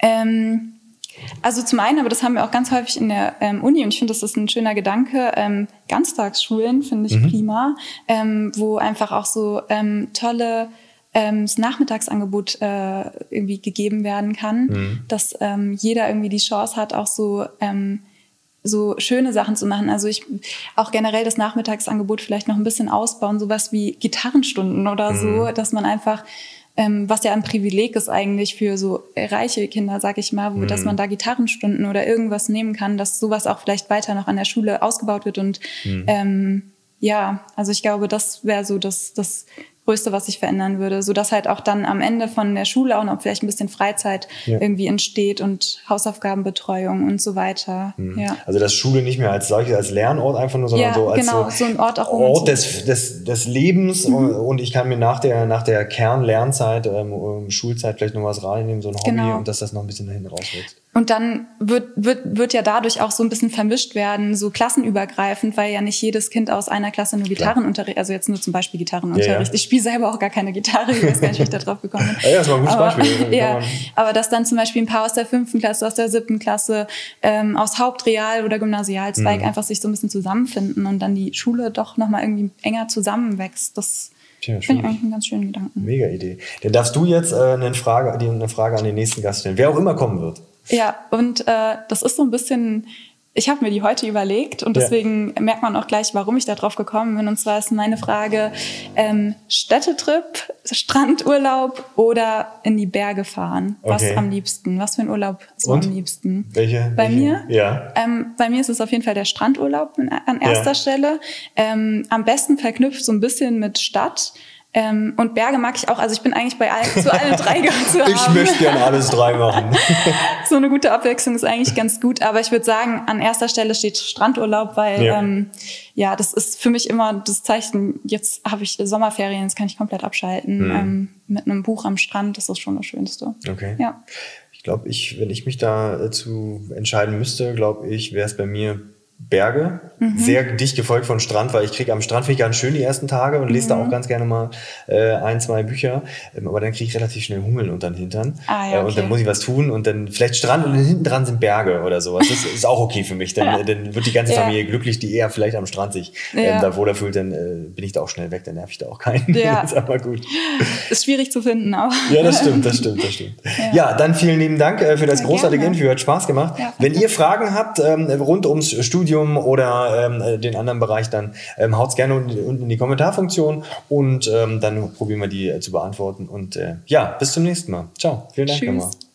Ähm, also zum einen, aber das haben wir auch ganz häufig in der ähm, Uni und ich finde, das ist ein schöner Gedanke. Ähm, Ganztagsschulen finde ich prima, ähm, wo einfach auch so ähm, tolle ähm, das Nachmittagsangebot äh, irgendwie gegeben werden kann, dass ähm, jeder irgendwie die Chance hat, auch so ähm, so schöne Sachen zu machen. Also ich auch generell das Nachmittagsangebot vielleicht noch ein bisschen ausbauen, sowas wie Gitarrenstunden oder so, dass man einfach ähm, was ja ein Privileg ist eigentlich für so reiche Kinder, sag ich mal, wo, dass man da Gitarrenstunden oder irgendwas nehmen kann, dass sowas auch vielleicht weiter noch an der Schule ausgebaut wird und ähm, ja, also ich glaube, das wäre so das, das Größte, was ich verändern würde, so dass halt auch dann am Ende von der Schule auch noch vielleicht ein bisschen Freizeit Ja. irgendwie entsteht und Hausaufgabenbetreuung und so weiter. Ja. Also dass Schule nicht mehr als solches, als Lernort einfach nur, sondern Ja, so als genau, so so ein Ort auch, Ort Mhm. des, des, des Lebens und, und ich kann mir nach der, nach der Kernlernzeit, ähm, Schulzeit vielleicht noch was reinnehmen, so ein Hobby Genau. und dass das noch ein bisschen dahin rauswächst. Und dann wird, wird, wird ja dadurch auch so ein bisschen vermischt werden, so klassenübergreifend, weil ja nicht jedes Kind aus einer Klasse nur Gitarrenunterricht, also jetzt nur zum Beispiel Gitarrenunterricht. Ja, ja. Ich spiele selber auch gar keine Gitarre, ich weiß gar nicht, wie ich da drauf gekommen bin. Ja, ja, das war ein gutes aber, Beispiel. Ja, aber dass dann zum Beispiel ein paar aus der fünften Klasse, aus der siebten Klasse, ähm, aus Hauptreal- oder Gymnasialzweig Mhm. einfach sich so ein bisschen zusammenfinden und dann die Schule doch nochmal irgendwie enger zusammenwächst. Das finde ich eigentlich einen ganz schönen Gedanken. Mega Idee. Dann darfst du jetzt äh, eine, Frage, die, eine Frage an den nächsten Gast stellen, wer auch immer kommen wird. Ja, und äh, das ist so ein bisschen, ich habe mir die heute überlegt und Ja. deswegen merkt man auch gleich, warum ich da drauf gekommen bin. Und zwar ist meine Frage, ähm, Städtetrip, Strandurlaub oder in die Berge fahren? Was Okay. am liebsten? Was für ein Urlaub ist am liebsten? Welche? Bei welche? mir? Ja. Ähm, bei mir ist es auf jeden Fall der Strandurlaub an erster Ja. Stelle. Ähm, am besten verknüpft so ein bisschen mit Stadt. Ähm, und Berge mag ich auch. Also ich bin eigentlich bei allen, zu allen drei zu Ich haben. möchte gerne alles drei machen. So eine gute Abwechslung ist eigentlich ganz gut. Aber ich würde sagen, an erster Stelle steht Strandurlaub, weil Ja. ähm, ja das ist für mich immer das Zeichen, jetzt habe ich Sommerferien, jetzt kann ich komplett abschalten. Mhm. Ähm, mit einem Buch am Strand ist das schon das Schönste. Okay. Ja. Ich glaube, ich, wenn ich mich da äh, entscheiden müsste, glaube ich, wäre es bei mir Berge, Mhm. sehr dicht gefolgt von Strand, weil ich kriege am Strand finde ich ganz schön die ersten Tage und lese da Mhm. auch ganz gerne mal äh, ein, zwei Bücher, ähm, aber dann kriege ich relativ schnell Hummeln unter den Hintern Ah, ja, äh, und dann okay. muss ich was tun und dann vielleicht Strand und hinten dran sind Berge oder sowas. Das ist auch okay für mich, dann, äh, dann wird die ganze Ja. Familie glücklich, die eher vielleicht am Strand sich ähm, Ja. da wohler fühlt, dann äh, bin ich da auch schnell weg, dann nerv ich da auch keinen. Ja. das ist aber gut. Ist schwierig zu finden, aber. Ja, das stimmt, das stimmt, das stimmt. Ja, dann vielen lieben Dank äh, für das großartige gerne. Interview. Hat Spaß gemacht. Wenn ihr Fragen habt ähm, rund ums Studium oder ähm, äh, den anderen Bereich, dann ähm, haut's gerne unten, unten in die Kommentarfunktion und ähm, dann probieren wir die äh, zu beantworten. Und äh, ja, bis zum nächsten Mal. Ciao. Vielen Dank Tschüss. nochmal.